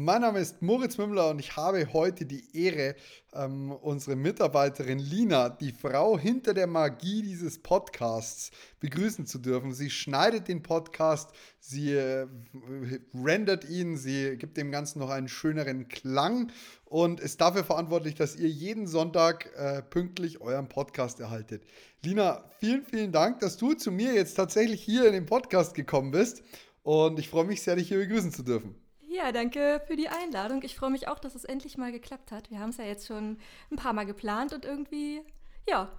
Mein Name ist Moritz Mümmler und ich habe heute die Ehre, ähm, unsere Mitarbeiterin Lina, die Frau hinter der Magie dieses Podcasts, begrüßen zu dürfen. Sie schneidet den Podcast, sie äh, rendert ihn, sie gibt dem Ganzen noch einen schöneren Klang und ist dafür verantwortlich, dass ihr jeden Sonntag äh, pünktlich euren Podcast erhaltet. Lina, vielen, vielen Dank, dass du zu mir jetzt tatsächlich hier in den Podcast gekommen bist und ich freue mich sehr, dich hier begrüßen zu dürfen. Ja, danke für die Einladung. Ich freue mich auch, dass es endlich mal geklappt hat. Wir haben es ja jetzt schon ein paar Mal geplant und irgendwie, ja.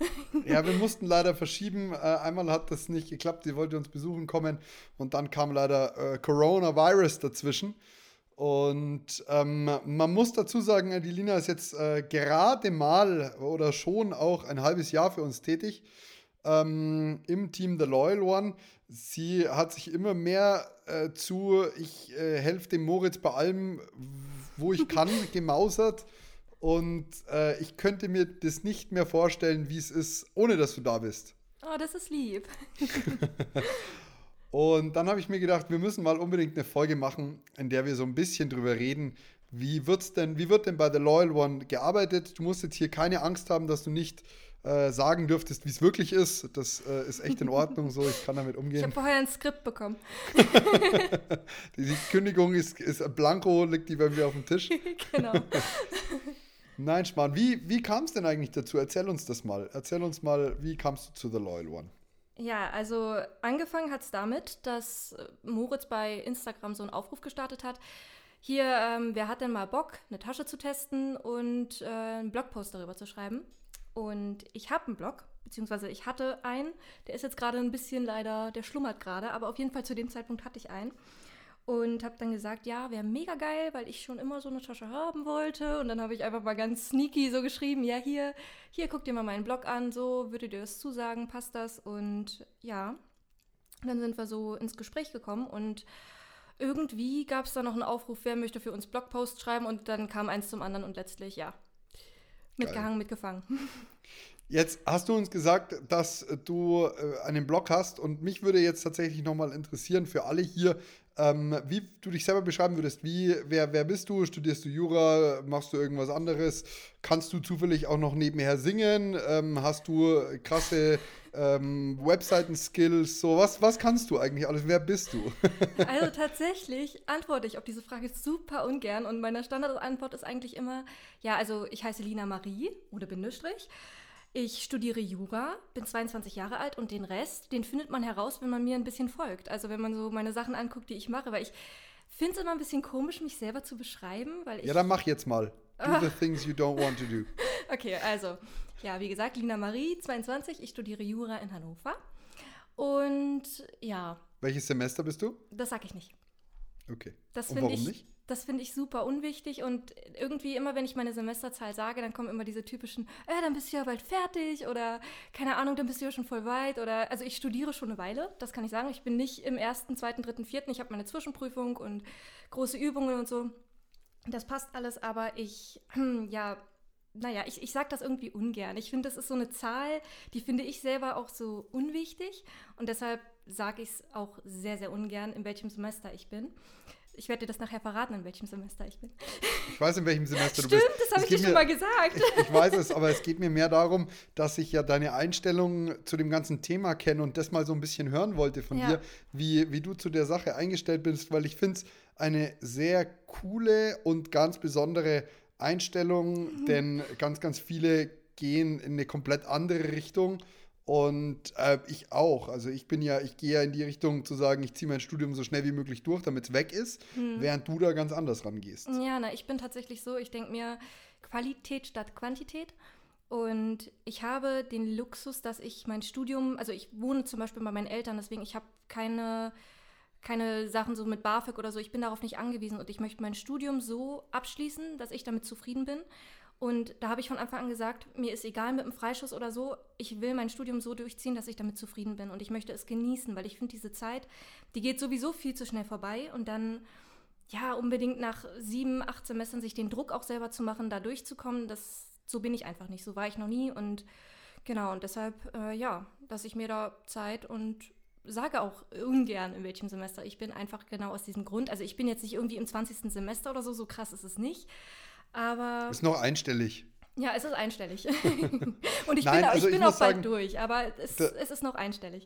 Ja, wir mussten leider verschieben. Äh, einmal hat das nicht geklappt. Sie wollte uns besuchen kommen und dann kam leider äh, Coronavirus dazwischen. Und ähm, man muss dazu sagen, die Lina ist jetzt äh, gerade mal oder schon auch ein halbes Jahr für uns tätig ähm, im Team The Loyal One. Sie hat sich immer mehr äh, zu, ich äh, helfe dem Moritz bei allem, wo ich kann, gemausert. Und äh, ich könnte mir das nicht mehr vorstellen, wie es ist, ohne dass du da bist. Oh, das ist lieb. und dann habe ich mir gedacht, wir müssen mal unbedingt eine Folge machen, in der wir so ein bisschen drüber reden, wie wird's denn, wie wird denn bei The Loyal One gearbeitet? Du musst jetzt hier keine Angst haben, dass du nicht äh, sagen dürftest, wie es wirklich ist. Das äh, ist echt in Ordnung so, ich kann damit umgehen. Ich habe vorher ein Skript bekommen. die, Kündigung ist, ist blanko, liegt die bei mir auf dem Tisch. genau. Nein, Schmarrn, wie, wie kam es denn eigentlich dazu? Erzähl uns das mal. Erzähl uns mal, wie kamst du zu The Loyal One? Ja, also angefangen hat es damit, dass Moritz bei Instagram so einen Aufruf gestartet hat. Hier, ähm, wer hat denn mal Bock, eine Tasche zu testen und äh, einen Blogpost darüber zu schreiben? Und ich habe einen Blog, beziehungsweise ich hatte einen. Der ist jetzt gerade ein bisschen leider, der schlummert gerade, aber auf jeden Fall zu dem Zeitpunkt hatte ich einen. Und habe dann gesagt, ja, wäre mega geil, weil ich schon immer so eine Tasche haben wollte. Und dann habe ich einfach mal ganz sneaky so geschrieben, ja, hier, hier, guck dir mal meinen Blog an, so, würde dir das zusagen, passt das? Und ja, dann sind wir so ins Gespräch gekommen und irgendwie gab es da noch einen Aufruf, wer möchte für uns Blogpost schreiben und dann kam eins zum anderen und letztlich, ja, Mitgehangen, mitgefangen. Jetzt hast du uns gesagt, dass du äh, einen Blog hast und mich würde jetzt tatsächlich nochmal interessieren für alle hier, ähm, wie du dich selber beschreiben würdest. Wie, wer, wer bist du? Studierst du Jura? Machst du irgendwas anderes? Kannst du zufällig auch noch nebenher singen? Ähm, hast du krasse ähm, Webseiten-Skills? So, was, was kannst du eigentlich alles? Wer bist du? also tatsächlich antworte ich auf diese Frage super ungern und meine Standardantwort ist eigentlich immer, ja, also ich heiße Lina Marie oder Bindestrich. Ich studiere Jura, bin 22 Jahre alt und den Rest, den findet man heraus, wenn man mir ein bisschen folgt. Also wenn man so meine Sachen anguckt, die ich mache, weil ich finde es immer ein bisschen komisch, mich selber zu beschreiben, weil ich... Ja, dann mach jetzt mal. Do the things you don't want to do. Okay, also, ja, wie gesagt, Lina Marie, 22, ich studiere Jura in Hannover. Und ja. Welches Semester bist du? Das sag ich nicht. Okay. Das und warum ich, nicht? Das finde ich super unwichtig und irgendwie immer, wenn ich meine Semesterzahl sage, dann kommen immer diese typischen, äh, dann bist du ja bald fertig oder keine Ahnung, dann bist du ja schon voll weit oder, also ich studiere schon eine Weile, das kann ich sagen. Ich bin nicht im ersten, zweiten, dritten, vierten, ich habe meine Zwischenprüfung und große Übungen und so. Das passt alles, aber ich, ja, naja, ich, ich sage das irgendwie ungern. Ich finde, das ist so eine Zahl, die finde ich selber auch so unwichtig und deshalb sage ich es auch sehr, sehr ungern, in welchem Semester ich bin. Ich werde dir das nachher verraten, in welchem Semester ich bin. Ich weiß, in welchem Semester Stimmt, du bist. Stimmt, das habe ich dir schon mal gesagt. Ich, ich, weiß es, aber es geht mir mehr darum, dass ich ja deine Einstellung zu dem ganzen Thema kenne und das mal so ein bisschen hören wollte von ja. dir, wie, wie du zu der Sache eingestellt bist, weil ich finde es eine sehr coole und ganz besondere Einstellung, mhm. denn ganz, ganz viele gehen in eine komplett andere Richtung und äh, ich auch. Also ich bin ja, ich gehe ja in die Richtung zu sagen, ich ziehe mein Studium so schnell wie möglich durch, damit es weg ist, hm. während du da ganz anders rangehst. Ja, na, ich bin tatsächlich so, ich denke mir Qualität statt Quantität. Und ich habe den Luxus, dass ich mein Studium, also ich wohne zum Beispiel bei meinen Eltern, deswegen ich habe keine, keine Sachen so mit BAföG oder so, ich bin darauf nicht angewiesen und ich möchte mein Studium so abschließen, dass ich damit zufrieden bin. Und da habe ich von Anfang an gesagt, mir ist egal mit dem Freischuss oder so, ich will mein Studium so durchziehen, dass ich damit zufrieden bin und ich möchte es genießen, weil ich finde, diese Zeit, die geht sowieso viel zu schnell vorbei und dann, ja, unbedingt nach sieben, acht Semestern sich den Druck auch selber zu machen, da durchzukommen, das, so bin ich einfach nicht, so war ich noch nie und genau, und deshalb, äh, ja, dass ich mir da Zeit und sage auch ungern, in welchem Semester ich bin, einfach genau aus diesem Grund. Also ich bin jetzt nicht irgendwie im 20. Semester oder so, so krass ist es nicht. Aber. Ist noch einstellig. Ja, es ist einstellig. Und ich Nein, bin, also ich bin auch bald sagen, durch, aber es, es ist noch einstellig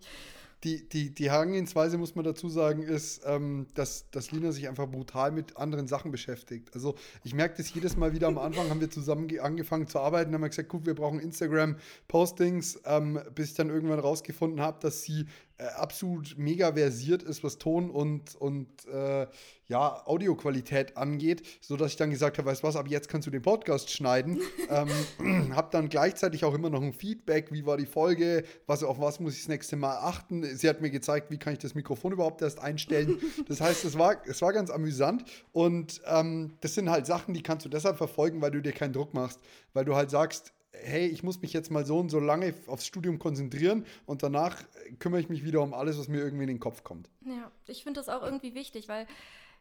die, die, die Herangehensweise, muss man dazu sagen, ist, ähm, dass, dass Lina sich einfach brutal mit anderen Sachen beschäftigt. Also ich merke das jedes Mal wieder am Anfang, haben wir zusammen angefangen zu arbeiten, haben wir gesagt, gut, wir brauchen Instagram-Postings, ähm, bis ich dann irgendwann rausgefunden habe, dass sie äh, absolut mega versiert ist, was Ton und, und äh, ja, Audioqualität angeht, sodass ich dann gesagt habe, weißt du was, ab jetzt kannst du den Podcast schneiden. ähm, habe dann gleichzeitig auch immer noch ein Feedback, wie war die Folge, was, auf was muss ich das nächste Mal achten. Sie hat mir gezeigt, wie kann ich das Mikrofon überhaupt erst einstellen. Das heißt, es war, es war ganz amüsant und ähm, das sind halt Sachen, die kannst du deshalb verfolgen, weil du dir keinen Druck machst, weil du halt sagst, hey, ich muss mich jetzt mal so und so lange aufs Studium konzentrieren und danach kümmere ich mich wieder um alles, was mir irgendwie in den Kopf kommt. Ja, ich finde das auch irgendwie wichtig, weil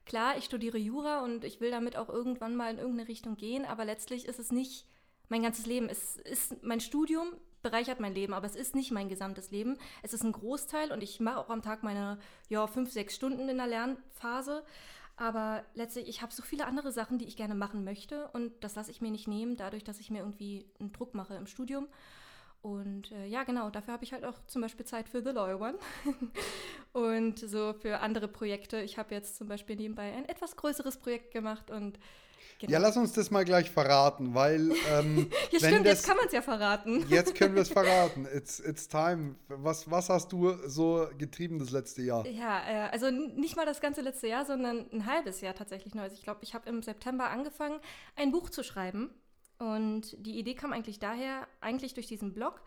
klar, ich studiere Jura und ich will damit auch irgendwann mal in irgendeine Richtung gehen, aber letztlich ist es nicht mein ganzes Leben. Es ist mein Studium bereichert mein Leben, aber es ist nicht mein gesamtes Leben. Es ist ein Großteil und ich mache auch am Tag meine ja, fünf, sechs Stunden in der Lernphase. Aber letztlich, ich habe so viele andere Sachen, die ich gerne machen möchte und das lasse ich mir nicht nehmen, dadurch, dass ich mir irgendwie einen Druck mache im Studium. Und äh, ja, genau, dafür habe ich halt auch zum Beispiel Zeit für The Loyal One und so für andere Projekte. Ich habe jetzt zum Beispiel nebenbei ein etwas größeres Projekt gemacht und Genau. Ja, lass uns das mal gleich verraten, weil. Ähm, ja, stimmt, das, jetzt kann man es ja verraten. Jetzt können wir es verraten. It's, it's time. Was, was hast du so getrieben das letzte Jahr? Ja, äh, also nicht mal das ganze letzte Jahr, sondern ein halbes Jahr tatsächlich nur. Also ich glaube, ich habe im September angefangen, ein Buch zu schreiben. Und die Idee kam eigentlich daher, eigentlich durch diesen Blog.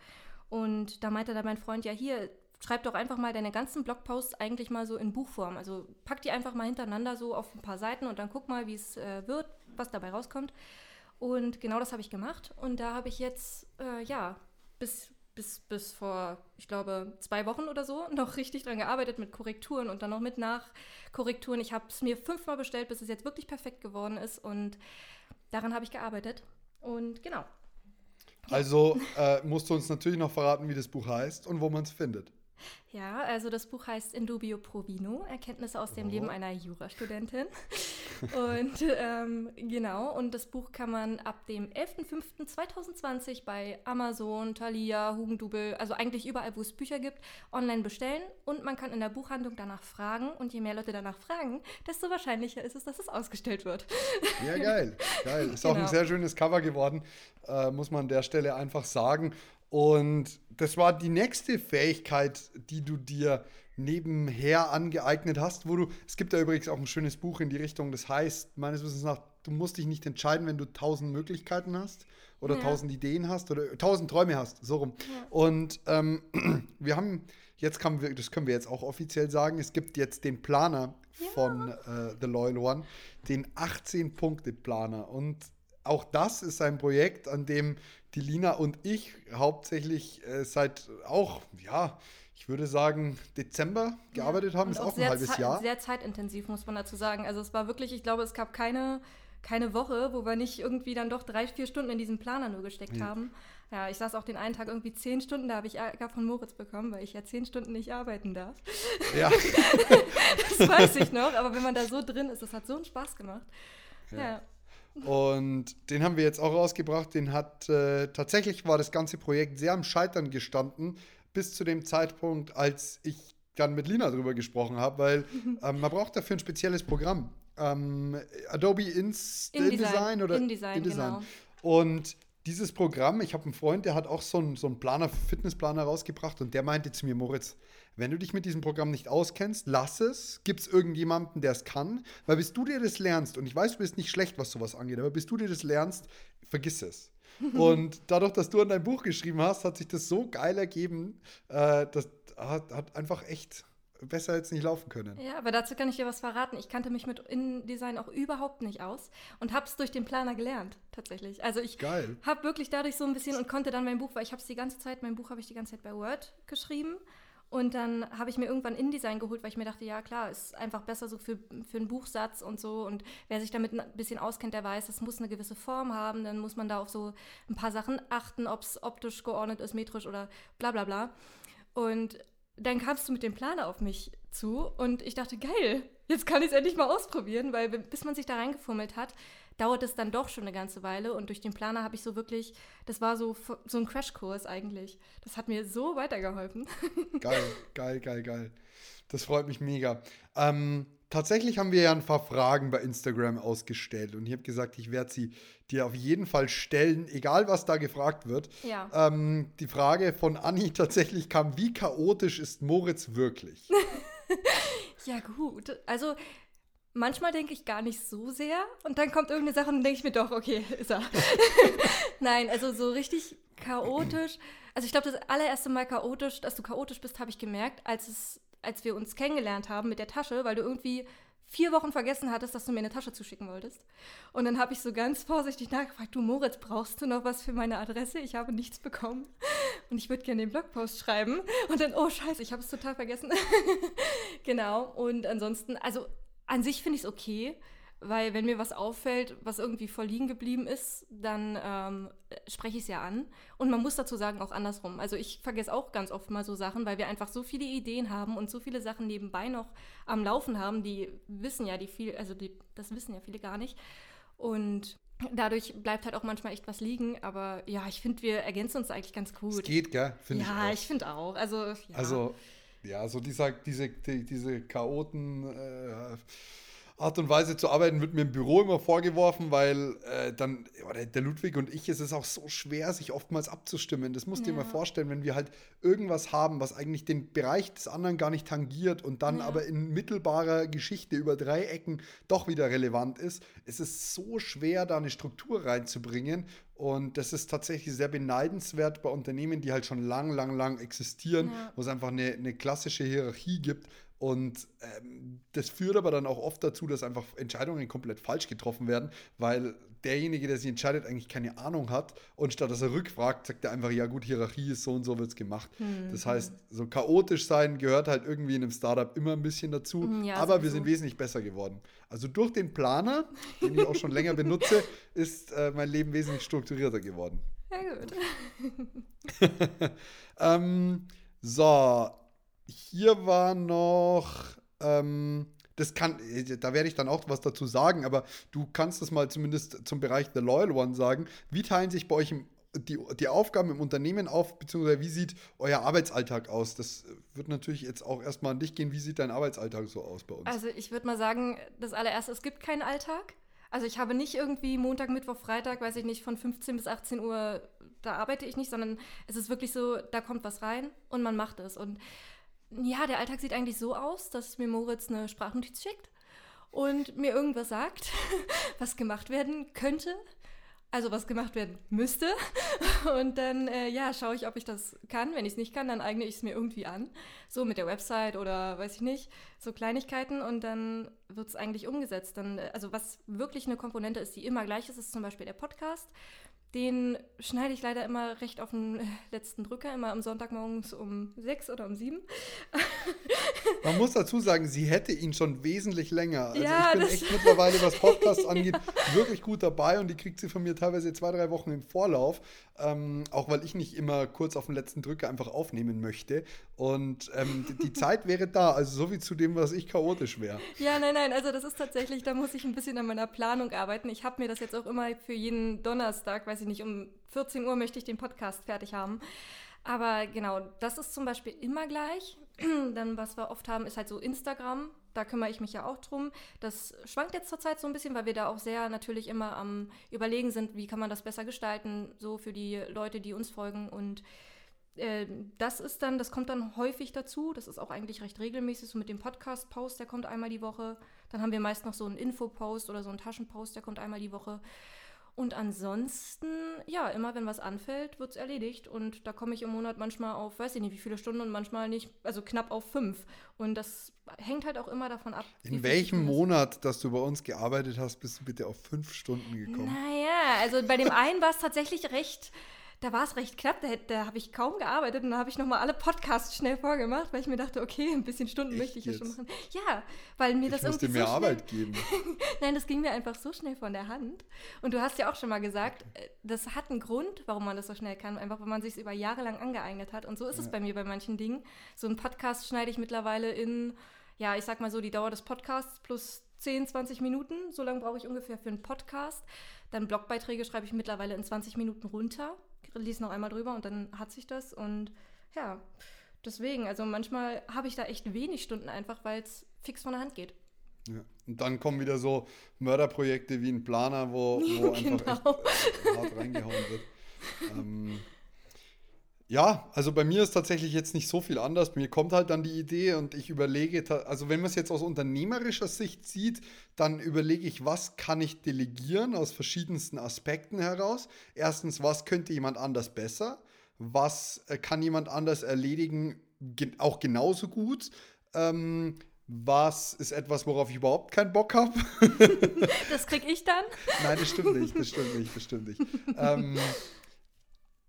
Und da meinte dann mein Freund, ja, hier, schreib doch einfach mal deine ganzen Blogposts eigentlich mal so in Buchform. Also pack die einfach mal hintereinander so auf ein paar Seiten und dann guck mal, wie es äh, wird, was dabei rauskommt. Und genau das habe ich gemacht. Und da habe ich jetzt, äh, ja, bis, bis, bis vor, ich glaube, zwei Wochen oder so noch richtig dran gearbeitet mit Korrekturen und dann noch mit Nachkorrekturen. Ich habe es mir fünfmal bestellt, bis es jetzt wirklich perfekt geworden ist. Und daran habe ich gearbeitet. Und genau. Also äh, musst du uns natürlich noch verraten, wie das Buch heißt und wo man es findet. Ja, also das Buch heißt Indubio pro Vino, Erkenntnisse aus dem oh. Leben einer Jurastudentin. und ähm, genau, und das Buch kann man ab dem 11.05.2020 bei Amazon, Thalia, Hugendubel, also eigentlich überall, wo es Bücher gibt, online bestellen. Und man kann in der Buchhandlung danach fragen. Und je mehr Leute danach fragen, desto wahrscheinlicher ist es, dass es ausgestellt wird. Ja, geil. Geil. Ist genau. auch ein genau. sehr schönes Cover geworden, äh, muss man an der Stelle einfach sagen. Und das war die nächste Fähigkeit, die du dir nebenher angeeignet hast, wo du, es gibt da übrigens auch ein schönes Buch in die Richtung, das heißt, meines Wissens nach, du musst dich nicht entscheiden, wenn du tausend Möglichkeiten hast oder tausend ja. Ideen hast oder tausend Träume hast, so rum. Ja. Und ähm, wir haben, jetzt kann wir, das können wir jetzt auch offiziell sagen, es gibt jetzt den Planer ja. von äh, The Loyal One, den 18-Punkte-Planer. Und auch das ist ein Projekt, an dem die Lina und ich hauptsächlich äh, seit auch, ja, ich würde sagen, Dezember gearbeitet ja, haben, ist auch, auch ein halbes Jahr. Sehr zeitintensiv, muss man dazu sagen. Also es war wirklich, ich glaube, es gab keine, keine Woche, wo wir nicht irgendwie dann doch drei, vier Stunden in diesen Planer nur gesteckt ja. haben. Ja, ich saß auch den einen Tag irgendwie zehn Stunden, da habe ich Ärger von Moritz bekommen, weil ich ja zehn Stunden nicht arbeiten darf. Ja. das weiß ich noch, aber wenn man da so drin ist, das hat so einen Spaß gemacht. ja. ja. Und den haben wir jetzt auch rausgebracht. Den hat äh, tatsächlich war das ganze Projekt sehr am Scheitern gestanden, bis zu dem Zeitpunkt, als ich dann mit Lina darüber gesprochen habe, weil ähm, man braucht dafür ein spezielles Programm. Ähm, Adobe Ins InDesign, InDesign oder InDesign, InDesign. Genau. Und dieses Programm, ich habe einen Freund, der hat auch so einen, so einen Planer, Fitnessplaner rausgebracht und der meinte zu mir, Moritz, wenn du dich mit diesem Programm nicht auskennst, lass es. Gibt es irgendjemanden, der es kann? Weil bis du dir das lernst, und ich weiß, du bist nicht schlecht, was sowas angeht, aber bis du dir das lernst, vergiss es. und dadurch, dass du an dein Buch geschrieben hast, hat sich das so geil ergeben. Äh, das hat, hat einfach echt besser jetzt nicht laufen können. Ja, aber dazu kann ich dir was verraten. Ich kannte mich mit InDesign auch überhaupt nicht aus und habe es durch den Planer gelernt, tatsächlich. Also ich habe wirklich dadurch so ein bisschen und konnte dann mein Buch, weil ich habe es die ganze Zeit, mein Buch habe ich die ganze Zeit bei Word geschrieben. Und dann habe ich mir irgendwann InDesign geholt, weil ich mir dachte, ja klar, ist einfach besser so für, für einen Buchsatz und so. Und wer sich damit ein bisschen auskennt, der weiß, es muss eine gewisse Form haben. Dann muss man da auf so ein paar Sachen achten, ob es optisch geordnet ist, metrisch oder bla bla bla. Und dann kamst du mit dem Planer auf mich zu und ich dachte, geil, jetzt kann ich es endlich mal ausprobieren, weil bis man sich da reingefummelt hat, dauert es dann doch schon eine ganze Weile und durch den Planer habe ich so wirklich, das war so, so ein Crashkurs eigentlich. Das hat mir so weitergeholfen. Geil, geil, geil, geil. Das freut mich mega. Ähm, tatsächlich haben wir ja ein paar Fragen bei Instagram ausgestellt und ich habe gesagt, ich werde sie dir auf jeden Fall stellen, egal was da gefragt wird. Ja. Ähm, die Frage von Anni tatsächlich kam, wie chaotisch ist Moritz wirklich? ja gut, also manchmal denke ich gar nicht so sehr und dann kommt irgendeine Sache und dann denke ich mir doch, okay, ist er. Nein, also so richtig chaotisch. Also ich glaube, das allererste Mal chaotisch, dass du chaotisch bist, habe ich gemerkt, als es als wir uns kennengelernt haben mit der Tasche, weil du irgendwie vier Wochen vergessen hattest, dass du mir eine Tasche zuschicken wolltest. Und dann habe ich so ganz vorsichtig nachgefragt, du Moritz, brauchst du noch was für meine Adresse? Ich habe nichts bekommen. Und ich würde gerne den Blogpost schreiben. Und dann, oh scheiße, ich habe es total vergessen. genau. Und ansonsten, also an sich finde ich es okay weil wenn mir was auffällt, was irgendwie voll liegen geblieben ist, dann ähm, spreche ich es ja an. Und man muss dazu sagen, auch andersrum. Also ich vergesse auch ganz oft mal so Sachen, weil wir einfach so viele Ideen haben und so viele Sachen nebenbei noch am Laufen haben, die wissen ja die viel, also die, das wissen ja viele gar nicht. Und dadurch bleibt halt auch manchmal echt was liegen. Aber ja, ich finde, wir ergänzen uns eigentlich ganz gut. Es geht, gell? Find ja, ich, ich finde auch. Also, ja. also ja, so dieser, diese, die, diese Chaoten. Äh, Art und Weise zu arbeiten wird mir im Büro immer vorgeworfen, weil äh, dann, oder der Ludwig und ich, es ist auch so schwer, sich oftmals abzustimmen. Das musst du ja. dir mal vorstellen, wenn wir halt irgendwas haben, was eigentlich den Bereich des anderen gar nicht tangiert und dann ja. aber in mittelbarer Geschichte über drei Ecken doch wieder relevant ist. Es ist so schwer, da eine Struktur reinzubringen. Und das ist tatsächlich sehr beneidenswert bei Unternehmen, die halt schon lang, lang, lang existieren, ja. wo es einfach eine, eine klassische Hierarchie gibt und ähm, das führt aber dann auch oft dazu, dass einfach Entscheidungen komplett falsch getroffen werden, weil derjenige, der sich entscheidet, eigentlich keine Ahnung hat und statt dass er rückfragt, sagt er einfach, ja gut, Hierarchie ist so und so wird es gemacht. Mhm. Das heißt, so chaotisch sein gehört halt irgendwie in einem Startup immer ein bisschen dazu, hm, ja, aber wir sind wesentlich besser geworden. Also durch den Planer, den ich auch schon länger benutze, ist äh, mein Leben wesentlich strukturierter geworden. Ja gut. ähm, so, hier war noch, ähm, das kann, da werde ich dann auch was dazu sagen, aber du kannst das mal zumindest zum Bereich The Loyal One sagen. Wie teilen sich bei euch im, die, die Aufgaben im Unternehmen auf, beziehungsweise wie sieht euer Arbeitsalltag aus? Das wird natürlich jetzt auch erstmal an dich gehen. Wie sieht dein Arbeitsalltag so aus bei uns? Also ich würde mal sagen, das allererste, es gibt keinen Alltag. Also ich habe nicht irgendwie Montag, Mittwoch, Freitag, weiß ich nicht, von 15 bis 18 Uhr, da arbeite ich nicht, sondern es ist wirklich so, da kommt was rein und man macht es. Und ja, der Alltag sieht eigentlich so aus, dass mir Moritz eine Sprachnotiz schickt und mir irgendwas sagt, was gemacht werden könnte. Also was gemacht werden müsste. Und dann, äh, ja, schaue ich, ob ich das kann. Wenn ich es nicht kann, dann eigne ich es mir irgendwie an. So mit der Website oder weiß ich nicht, so Kleinigkeiten. Und dann wird es eigentlich umgesetzt. Dann, äh, also was wirklich eine Komponente ist, die immer gleich ist, ist zum Beispiel der Podcast. Den schneide ich leider immer recht auf den letzten Drücker, immer am Sonntagmorgens um sechs oder um sieben. Man muss dazu sagen, sie hätte ihn schon wesentlich länger. Also ja, ich bin echt mittlerweile, was Podcasts angeht, wirklich gut dabei und die kriegt sie von mir teilweise zwei, drei Wochen im Vorlauf. Ähm, auch weil ich nicht immer kurz auf den letzten Drücker einfach aufnehmen möchte. Und ähm, die Zeit wäre da, also so wie zu dem, was ich chaotisch wäre. Ja, nein, nein, also das ist tatsächlich, da muss ich ein bisschen an meiner Planung arbeiten. Ich habe mir das jetzt auch immer für jeden Donnerstag, weiß ich nicht, um 14 Uhr möchte ich den Podcast fertig haben. Aber genau, das ist zum Beispiel immer gleich. Dann, was wir oft haben, ist halt so Instagram. Da kümmere ich mich ja auch drum. Das schwankt jetzt zurzeit so ein bisschen, weil wir da auch sehr natürlich immer am Überlegen sind, wie kann man das besser gestalten, so für die Leute, die uns folgen. Und äh, das ist dann, das kommt dann häufig dazu. Das ist auch eigentlich recht regelmäßig, so mit dem Podcast-Post, der kommt einmal die Woche. Dann haben wir meist noch so einen Info-Post oder so einen Taschenpost, der kommt einmal die Woche. Und ansonsten, ja, immer wenn was anfällt, wird es erledigt. Und da komme ich im Monat manchmal auf, weiß ich nicht, wie viele Stunden und manchmal nicht, also knapp auf fünf. Und das hängt halt auch immer davon ab. In welchem Monat, dass du bei uns gearbeitet hast, bist du bitte auf fünf Stunden gekommen? Naja, also bei dem einen war es tatsächlich recht da war es recht knapp, da, da habe ich kaum gearbeitet und da habe ich nochmal alle Podcasts schnell vorgemacht, weil ich mir dachte, okay, ein bisschen Stunden Echt möchte ich ja schon machen. Ja, weil mir ich das irgendwie. mir so Arbeit geben. Nein, das ging mir einfach so schnell von der Hand. Und du hast ja auch schon mal gesagt, äh, das hat einen Grund, warum man das so schnell kann, einfach weil man sich es über Jahre lang angeeignet hat. Und so ist ja. es bei mir bei manchen Dingen. So einen Podcast schneide ich mittlerweile in, ja, ich sag mal so, die Dauer des Podcasts plus 10, 20 Minuten. So lange brauche ich ungefähr für einen Podcast. Dann Blogbeiträge schreibe ich mittlerweile in 20 Minuten runter lies noch einmal drüber und dann hat sich das und ja, deswegen, also manchmal habe ich da echt wenig Stunden einfach, weil es fix von der Hand geht. Ja. Und dann kommen wieder so Mörderprojekte wie ein Planer, wo, wo genau. einfach echt, äh, hart reingehauen wird. ähm, ja, also bei mir ist tatsächlich jetzt nicht so viel anders. Mir kommt halt dann die Idee und ich überlege, also wenn man es jetzt aus unternehmerischer Sicht sieht, dann überlege ich, was kann ich delegieren aus verschiedensten Aspekten heraus. Erstens, was könnte jemand anders besser? Was äh, kann jemand anders erledigen, auch genauso gut? Ähm, was ist etwas, worauf ich überhaupt keinen Bock habe? das krieg ich dann? Nein, das stimmt nicht, das stimmt nicht, das stimmt nicht. ähm,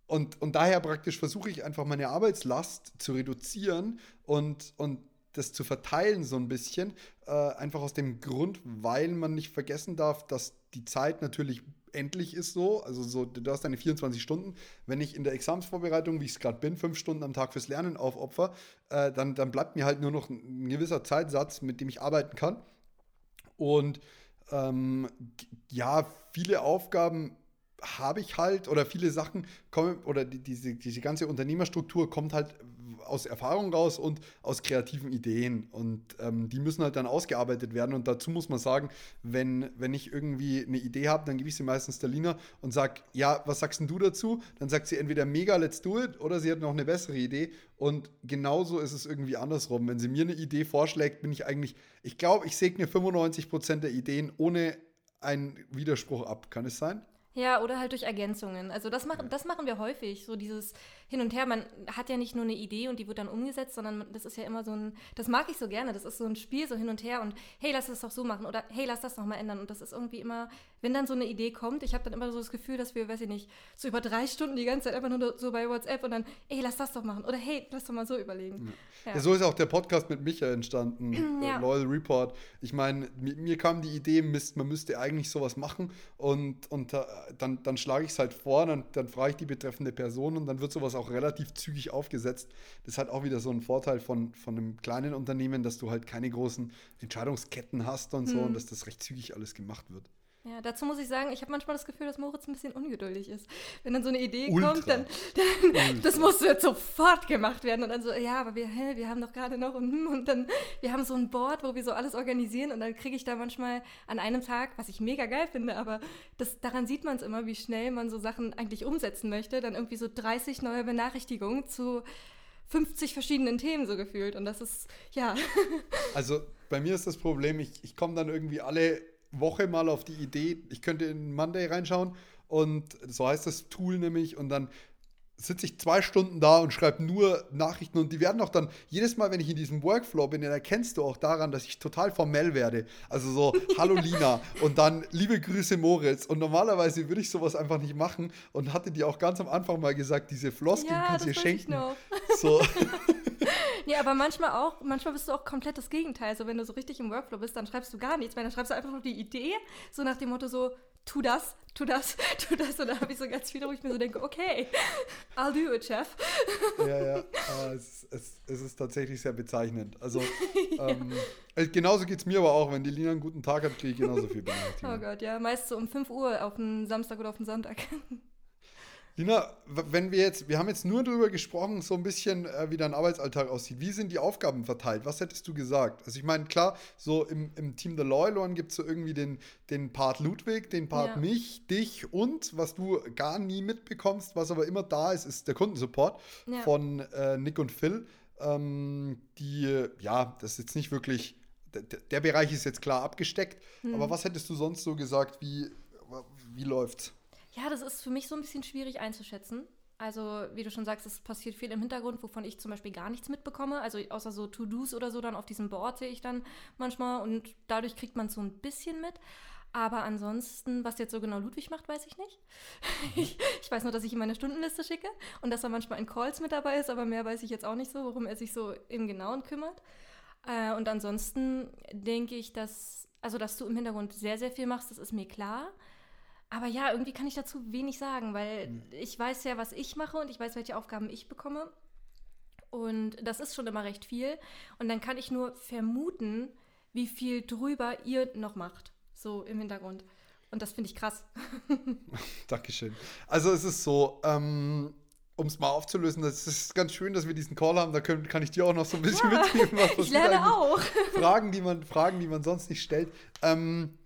und, und daher praktisch versuche ich einfach meine Arbeitslast zu reduzieren und, und das zu verteilen so ein bisschen. Äh, einfach aus dem Grund, weil man nicht vergessen darf, dass die Zeit natürlich endlich ist so. Also so, du hast deine 24 Stunden. Wenn ich in der Examsvorbereitung, wie ich es gerade bin, fünf Stunden am Tag fürs Lernen aufopfer, äh, dann, dann bleibt mir halt nur noch ein gewisser Zeitsatz, mit dem ich arbeiten kann. Und ähm, ja, viele Aufgaben habe ich halt, oder viele Sachen kommen, oder die, diese, diese ganze Unternehmerstruktur kommt halt aus Erfahrung raus und aus kreativen Ideen. Und ähm, die müssen halt dann ausgearbeitet werden. Und dazu muss man sagen, wenn, wenn ich irgendwie eine Idee habe, dann gebe ich sie meistens der Lina und sage, ja, was sagst denn du dazu? Dann sagt sie entweder mega, let's do it, oder sie hat noch eine bessere Idee. Und genauso ist es irgendwie andersrum. Wenn sie mir eine Idee vorschlägt, bin ich eigentlich, ich glaube, ich segne 95% der Ideen ohne einen Widerspruch ab. Kann es sein? Ja, oder halt durch Ergänzungen. Also das, mach, das machen wir häufig, so dieses Hin und Her. Man hat ja nicht nur eine Idee und die wird dann umgesetzt, sondern das ist ja immer so ein, das mag ich so gerne, das ist so ein Spiel, so hin und her und hey, lass das doch so machen oder hey, lass das noch mal ändern. Und das ist irgendwie immer, wenn dann so eine Idee kommt, ich habe dann immer so das Gefühl, dass wir, weiß ich nicht, so über drei Stunden die ganze Zeit einfach nur so bei WhatsApp und dann, hey, lass das doch machen oder hey, lass doch mal so überlegen. Ja. Ja. so ist auch der Podcast mit Micha entstanden, ja. Loyal Report. Ich meine, mir kam die Idee, Mist, man müsste eigentlich sowas machen und, und dann, dann schlage ich es halt vor, dann, dann frage ich die betreffende Person und dann wird sowas auch relativ zügig aufgesetzt. Das hat auch wieder so einen Vorteil von, von einem kleinen Unternehmen, dass du halt keine großen Entscheidungsketten hast und so hm. und dass das recht zügig alles gemacht wird. Ja, dazu muss ich sagen, ich habe manchmal das Gefühl, dass Moritz ein bisschen ungeduldig ist. Wenn dann so eine Idee Ultra. kommt, dann, dann das muss jetzt sofort gemacht werden und dann so, ja, aber wir, hä, wir haben doch gerade noch und, hm, und dann, wir haben so ein Board, wo wir so alles organisieren und dann kriege ich da manchmal an einem Tag, was ich mega geil finde, aber das, daran sieht man es immer, wie schnell man so Sachen eigentlich umsetzen möchte, dann irgendwie so 30 neue Benachrichtigungen zu 50 verschiedenen Themen so gefühlt und das ist, ja. Also bei mir ist das Problem, ich, ich komme dann irgendwie alle Woche mal auf die Idee, ich könnte in Monday reinschauen und so heißt das Tool nämlich und dann sitze ich zwei Stunden da und schreibe nur Nachrichten und die werden auch dann, jedes Mal, wenn ich in diesem Workflow bin, dann erkennst du auch daran, dass ich total formell werde. Also so, hallo Lina und dann liebe Grüße Moritz. Und normalerweise würde ich sowas einfach nicht machen und hatte dir auch ganz am Anfang mal gesagt, diese Floskeln ja, kannst du dir schenken. So. nee, aber manchmal auch, manchmal bist du auch komplett das Gegenteil. So, wenn du so richtig im Workflow bist, dann schreibst du gar nichts, weil dann schreibst du einfach nur die Idee, so nach dem Motto so, tu das, tu das, tu das. Und da habe ich so ganz viele, wo ich mir so denke, okay, I'll do it, Chef. Ja, ja, ah, es, es, es, ist tatsächlich sehr bezeichnend. Also, ja. ähm, genauso geht es mir aber auch, wenn die Lina einen guten Tag hat, kriege ich genauso viel Benachrichtigungen. Oh Gott, ja, meist so um 5 Uhr auf dem Samstag oder auf dem Sonntag. Lina, wenn wir jetzt, wir haben jetzt nur darüber gesprochen, so ein bisschen, äh, wie dein Arbeitsalltag aussieht. Wie sind die Aufgaben verteilt? Was hättest du gesagt? Also ich meine, klar, so im, im Team The Loyal One gibt es so irgendwie den, den Part Ludwig, den Part ja. mich, dich und, was du gar nie mitbekommst, was aber immer da ist, ist der Kundensupport ja. von äh, Nick und Phil. Ähm, die, ja, das ist jetzt nicht wirklich, der, der Bereich ist jetzt klar abgesteckt, hm. aber was hättest du sonst so gesagt, wie wie läuft's? Ja, das ist für mich so ein bisschen schwierig einzuschätzen. Also, wie du schon sagst, es passiert viel im Hintergrund, wovon ich zum Beispiel gar nichts mitbekomme. Also, außer so To-Dos oder so, dann auf diesem Board sehe ich dann manchmal und dadurch kriegt man so ein bisschen mit. Aber ansonsten, was jetzt so genau Ludwig macht, weiß ich nicht. ich, ich, weiß nur, dass ich ihm meine Stundenliste schicke und dass er manchmal in Calls mit dabei ist, aber mehr weiß ich jetzt auch nicht so, worum er sich so im Genauen kümmert. Äh, und ansonsten denke ich, dass, also dass du im Hintergrund sehr, sehr viel machst, das ist mir klar. Aber ja, irgendwie kann ich dazu wenig sagen, weil mhm. ich weiß ja, was ich mache und ich weiß, welche Aufgaben ich bekomme. Und das ist schon immer recht viel. Und dann kann ich nur vermuten, wie viel drüber ihr noch macht, so im Hintergrund. Und das finde ich krass. Dankeschön. Also es ist so, ähm, um es mal aufzulösen, das ist ganz schön, dass wir diesen Call haben. Da können, kann ich dir auch noch so ein bisschen ja, mitgeben. Was ich lerne auch. Fragen, die man, Fragen, die man sonst nicht stellt. Ähm,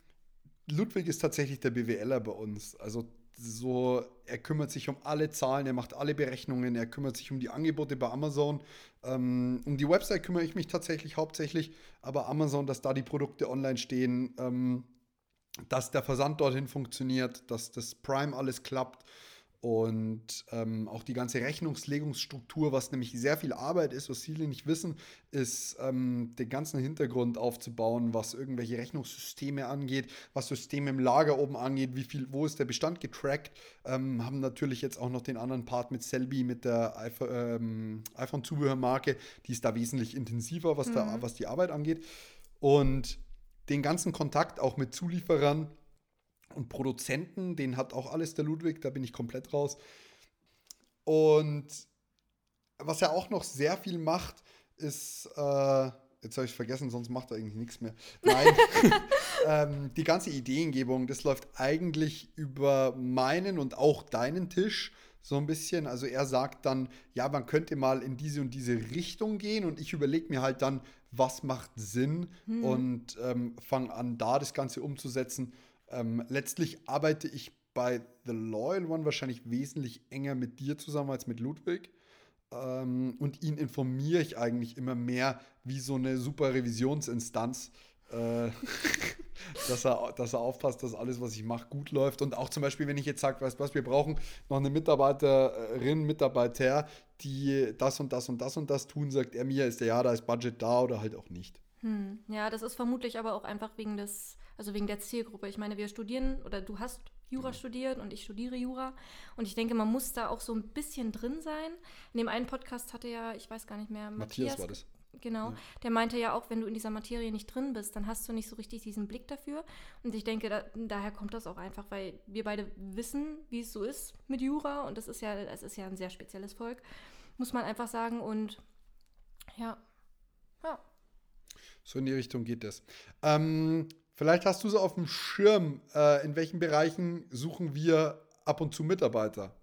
Ludwig ist tatsächlich der BWLer bei uns. Also so, er kümmert sich um alle Zahlen, er macht alle Berechnungen, er kümmert sich um die Angebote bei Amazon. Ähm, um die Website kümmere ich mich tatsächlich hauptsächlich, aber Amazon, dass da die Produkte online stehen, ähm, dass der Versand dorthin funktioniert, dass das Prime alles klappt. Und ähm, auch die ganze Rechnungslegungsstruktur, was nämlich sehr viel Arbeit ist, was viele nicht wissen, ist ähm, den ganzen Hintergrund aufzubauen, was irgendwelche Rechnungssysteme angeht, was Systeme im Lager oben angeht, wie viel, wo ist der Bestand getrackt. Ähm, haben natürlich jetzt auch noch den anderen Part mit Selby, mit der ähm, iPhone-Zubehörmarke, die ist da wesentlich intensiver, was, mhm. da, was die Arbeit angeht. Und den ganzen Kontakt auch mit Zulieferern und Produzenten, den hat auch alles der Ludwig, da bin ich komplett raus. Und was er auch noch sehr viel macht, ist, äh, jetzt habe ich vergessen, sonst macht er eigentlich nichts mehr. Nein, ähm, die ganze Ideengebung, das läuft eigentlich über meinen und auch deinen Tisch so ein bisschen. Also er sagt dann, ja, man könnte mal in diese und diese Richtung gehen und ich überlege mir halt dann, was macht Sinn hm. und ähm, fange an, da das Ganze umzusetzen. Ähm, letztlich arbeite ich bei The Loyal One wahrscheinlich wesentlich enger mit dir zusammen als mit Ludwig. Ähm, und ihn informiere ich eigentlich immer mehr wie so eine super Revisionsinstanz, äh, dass, er, dass er aufpasst, dass alles, was ich mache, gut läuft. Und auch zum Beispiel, wenn ich jetzt sage, weißt du was, wir brauchen noch eine Mitarbeiterin, Mitarbeiter, die das und das und das und das tun, sagt er mir, ist der ja, da ist Budget da oder halt auch nicht. Hm. Ja, das ist vermutlich aber auch einfach wegen des also wegen der Zielgruppe. Ich meine, wir studieren oder du hast Jura studiert und ich studiere Jura. Und ich denke, man muss da auch so ein bisschen drin sein. In dem einen Podcast hatte ja, ich weiß gar nicht mehr, Matthias, Matthias war das. Genau, ja. der meinte ja auch, wenn du in dieser Materie nicht drin bist, dann hast du nicht so richtig diesen Blick dafür. Und ich denke, da, daher kommt das auch einfach, weil wir beide wissen, wie es so ist mit Jura. Und das ist ja, das ist ja ein sehr spezielles Volk, muss man einfach sagen. Und ja, ja. So in die Richtung geht es. Ähm, Vielleicht hast du so auf dem Schirm, äh, in welchen Bereichen suchen wir ab und zu Mitarbeiter?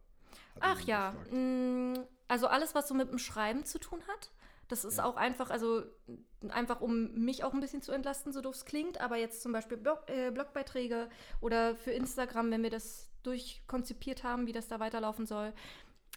Ach ja, mm, also alles, was so mit dem Schreiben zu tun hat. Das ist ja. auch einfach, also einfach um mich auch ein bisschen zu entlasten, so doof es klingt, aber jetzt zum Beispiel Blog, äh, Blogbeiträge oder für Instagram, wenn wir das durchkonzipiert haben, wie das da weiterlaufen soll.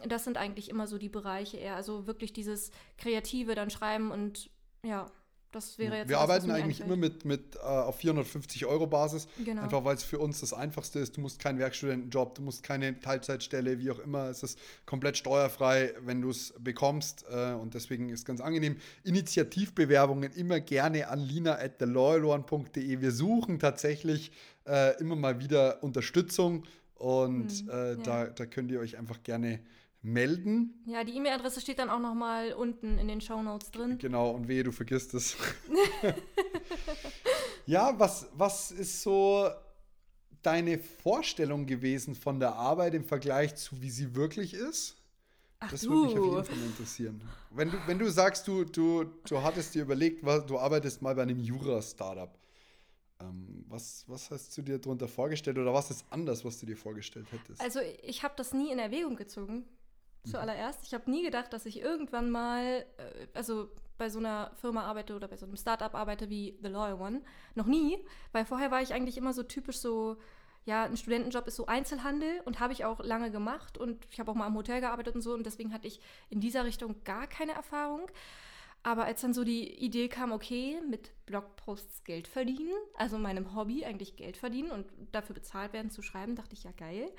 Das sind eigentlich immer so die Bereiche eher, also wirklich dieses Kreative dann schreiben und ja, das wäre jetzt Wir was, arbeiten eigentlich einfällt. immer mit, mit äh, auf 450 Euro Basis. Genau. Einfach weil es für uns das Einfachste ist. Du musst keinen Werkstudentenjob, du musst keine Teilzeitstelle, wie auch immer. Es ist komplett steuerfrei, wenn du es bekommst. Äh, und deswegen ist es ganz angenehm. Initiativbewerbungen immer gerne an lina at theloyalone.de. Wir suchen tatsächlich äh, immer mal wieder Unterstützung. Und mhm, ja. da, da könnt ihr euch einfach gerne melden. Ja, die E-Mail-Adresse steht dann auch noch mal unten in den Show Notes drin. Genau, und wehe, du vergisst es. ja, was, was ist so deine Vorstellung gewesen von der Arbeit im Vergleich zu wie sie wirklich ist? Ach das würde mich auf jeden Fall interessieren. Wenn du, wenn du sagst, du, du, du hattest dir überlegt, du arbeitest mal bei einem Jura-Startup. Ähm, was, was hast du dir darunter vorgestellt oder was ist anders, was du dir vorgestellt hättest? Also ich habe das nie in Erwägung gezogen, zuallererst. Ich habe nie gedacht, dass ich irgendwann mal, äh, also bei so einer Firma arbeite oder bei so einem Startup arbeite wie The Loyal One. Noch nie, weil vorher war ich eigentlich immer so typisch so, ja, ein Studentenjob ist so Einzelhandel und habe ich auch lange gemacht und ich habe auch mal am Hotel gearbeitet und so und deswegen hatte ich in dieser Richtung gar keine Erfahrung. Aber als dann so die Idee kam, okay, mit Blogposts Geld verdienen, also meinem Hobby eigentlich Geld verdienen und dafür bezahlt werden zu schreiben, dachte ich, ja geil.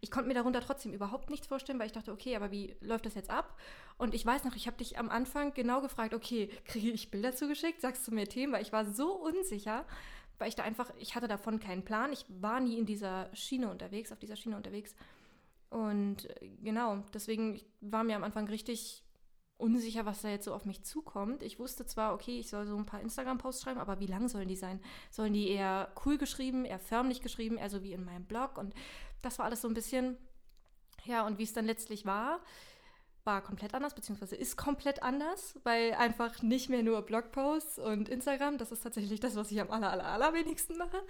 Ich konnte mir darunter trotzdem überhaupt nichts vorstellen, weil ich dachte, okay, aber wie läuft das jetzt ab? Und ich weiß noch, ich habe dich am Anfang genau gefragt, okay, kriege ich Bilder zugeschickt? Sagst du mir Themen? Weil ich war so unsicher, weil ich da einfach, ich hatte davon keinen Plan. Ich war nie in dieser Schiene unterwegs, auf dieser Schiene unterwegs. Und äh, genau, deswegen war mir am Anfang richtig unsicher, was da jetzt so auf mich zukommt. Ich wusste zwar, okay, ich soll so ein paar Instagram-Posts schreiben, aber wie lang sollen die sein? Sollen die eher cool geschrieben, eher förmlich geschrieben, eher so wie in meinem Blog? Und das war alles so ein bisschen, ja, und wie es dann letztlich war, war komplett anders, beziehungsweise ist komplett anders, weil einfach nicht mehr nur Blogposts und Instagram, das ist tatsächlich das, was ich am aller, aller, allerwenigsten mache.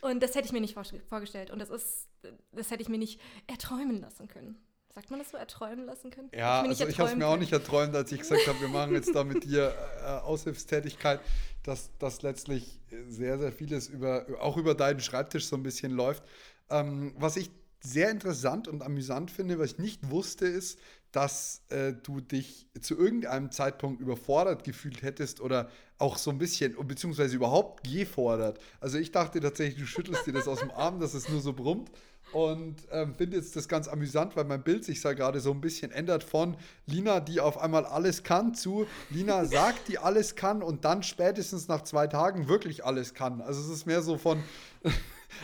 Und das hätte ich mir nicht vorgestellt. Und das ist, das hätte ich mir nicht erträumen lassen können. Sagt man das so, erträumen lassen können? Ja, ich also ich habe es mir auch nicht erträumt, als ich gesagt habe, wir machen jetzt da mit dir äh, Aushilfstätigkeit, dass das letztlich sehr, sehr vieles über, auch über deinen Schreibtisch so ein bisschen läuft. Ähm, was ich sehr interessant und amüsant finde, was ich nicht wusste, ist, dass äh, du dich zu irgendeinem Zeitpunkt überfordert gefühlt hättest oder auch so ein bisschen, beziehungsweise überhaupt gefordert. Also ich dachte tatsächlich, du schüttelst dir das aus dem Arm, dass es nur so brummt. Und ähm, finde jetzt das ganz amüsant, weil mein Bild sich da gerade so ein bisschen ändert von Lina, die auf einmal alles kann, zu Lina sagt, die alles kann und dann spätestens nach zwei Tagen wirklich alles kann. Also es ist mehr so von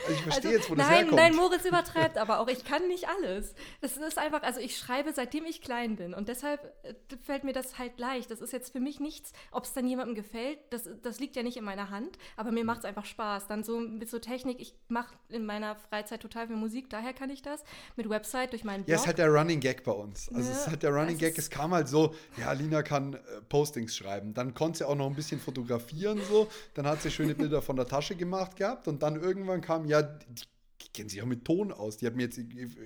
also ich verstehe also, jetzt, wo nein, das herkommt. Nein, Moritz übertreibt aber auch. Ich kann nicht alles. Das ist einfach, also ich schreibe, seitdem ich klein bin. Und deshalb äh, fällt mir das halt leicht. Das ist jetzt für mich nichts, ob es dann jemandem gefällt, das, das liegt ja nicht in meiner Hand. Aber mir macht es einfach Spaß. Dann so mit so Technik, ich mache in meiner Freizeit total viel Musik, daher kann ich das. Mit Website durch meinen Blog. Ja, es ist halt der Running Gag bei uns. Also es ist halt der Running Gag. Es kam halt so, ja, Lina kann äh, Postings schreiben. Dann konnte sie auch noch ein bisschen fotografieren so. Dann hat sie schöne Bilder von der Tasche gemacht gehabt. Und dann irgendwann kam, ja, die kennen sich auch mit Ton aus. Die hat mir jetzt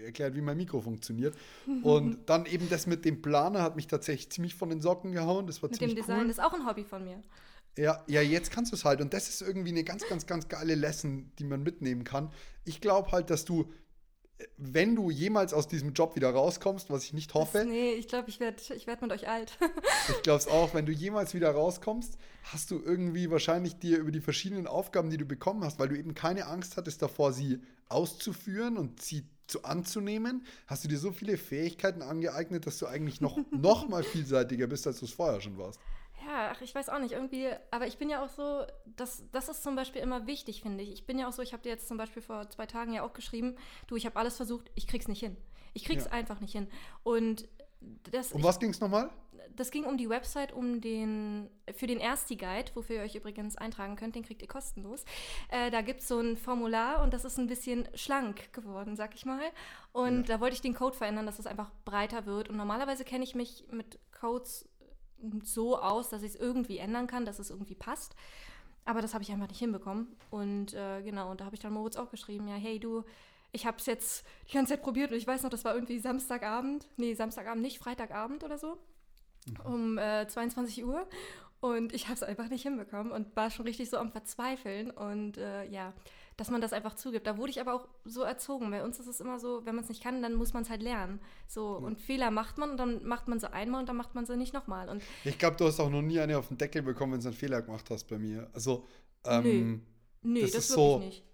erklärt, wie mein Mikro funktioniert. Und dann eben das mit dem Planer hat mich tatsächlich ziemlich von den Socken gehauen. Das war mit ziemlich dem Design cool. ist auch ein Hobby von mir. Ja, ja, jetzt kannst du es halt. Und das ist irgendwie eine ganz, ganz, ganz geile Lesson, die man mitnehmen kann. Ich glaube halt, dass du wenn du jemals aus diesem Job wieder rauskommst, was ich nicht hoffe. Das, nee, ich glaube, ich werde ich werd mit euch alt. ich glaube es auch, wenn du jemals wieder rauskommst, hast du irgendwie wahrscheinlich dir über die verschiedenen Aufgaben, die du bekommen hast, weil du eben keine Angst hattest davor, sie auszuführen und sie zu anzunehmen, hast du dir so viele Fähigkeiten angeeignet, dass du eigentlich noch, noch mal vielseitiger bist, als du es vorher schon warst. Ja, ach, ich weiß auch nicht, irgendwie, aber ich bin ja auch so, das, das ist zum Beispiel immer wichtig, finde ich. Ich bin ja auch so, ich habe dir jetzt zum Beispiel vor zwei Tagen ja auch geschrieben, du, ich habe alles versucht, ich krieg's nicht hin. Ich krieg's ja. einfach nicht hin. Und das. Um was ging es nochmal? Das ging um die Website, um den, für den Ersti-Guide, wofür ihr euch übrigens eintragen könnt, den kriegt ihr kostenlos. Äh, da gibt es so ein Formular und das ist ein bisschen schlank geworden, sag ich mal. Und ja. da wollte ich den Code verändern, dass es einfach breiter wird. Und normalerweise kenne ich mich mit Codes so aus, dass ich es irgendwie ändern kann, dass es irgendwie passt. Aber das habe ich einfach nicht hinbekommen. Und äh, genau, und da habe ich dann Moritz auch geschrieben, ja, hey du, ich habe es jetzt die ganze Zeit probiert und ich weiß noch, das war irgendwie Samstagabend, nee, Samstagabend nicht, Freitagabend oder so, mhm. um äh, 22 Uhr. Und ich habe es einfach nicht hinbekommen und war schon richtig so am Verzweifeln. Und äh, ja, dass man das einfach zugibt. Da wurde ich aber auch so erzogen. Bei uns ist es immer so, wenn man es nicht kann, dann muss man es halt lernen. So, ja. und Fehler macht man und dann macht man sie einmal und dann macht man sie nicht nochmal. Und ich glaube, du hast auch noch nie eine auf den Deckel bekommen, wenn du einen Fehler gemacht hast bei mir. Also, ähm, Nö. Nee, das, das ist so. Nicht.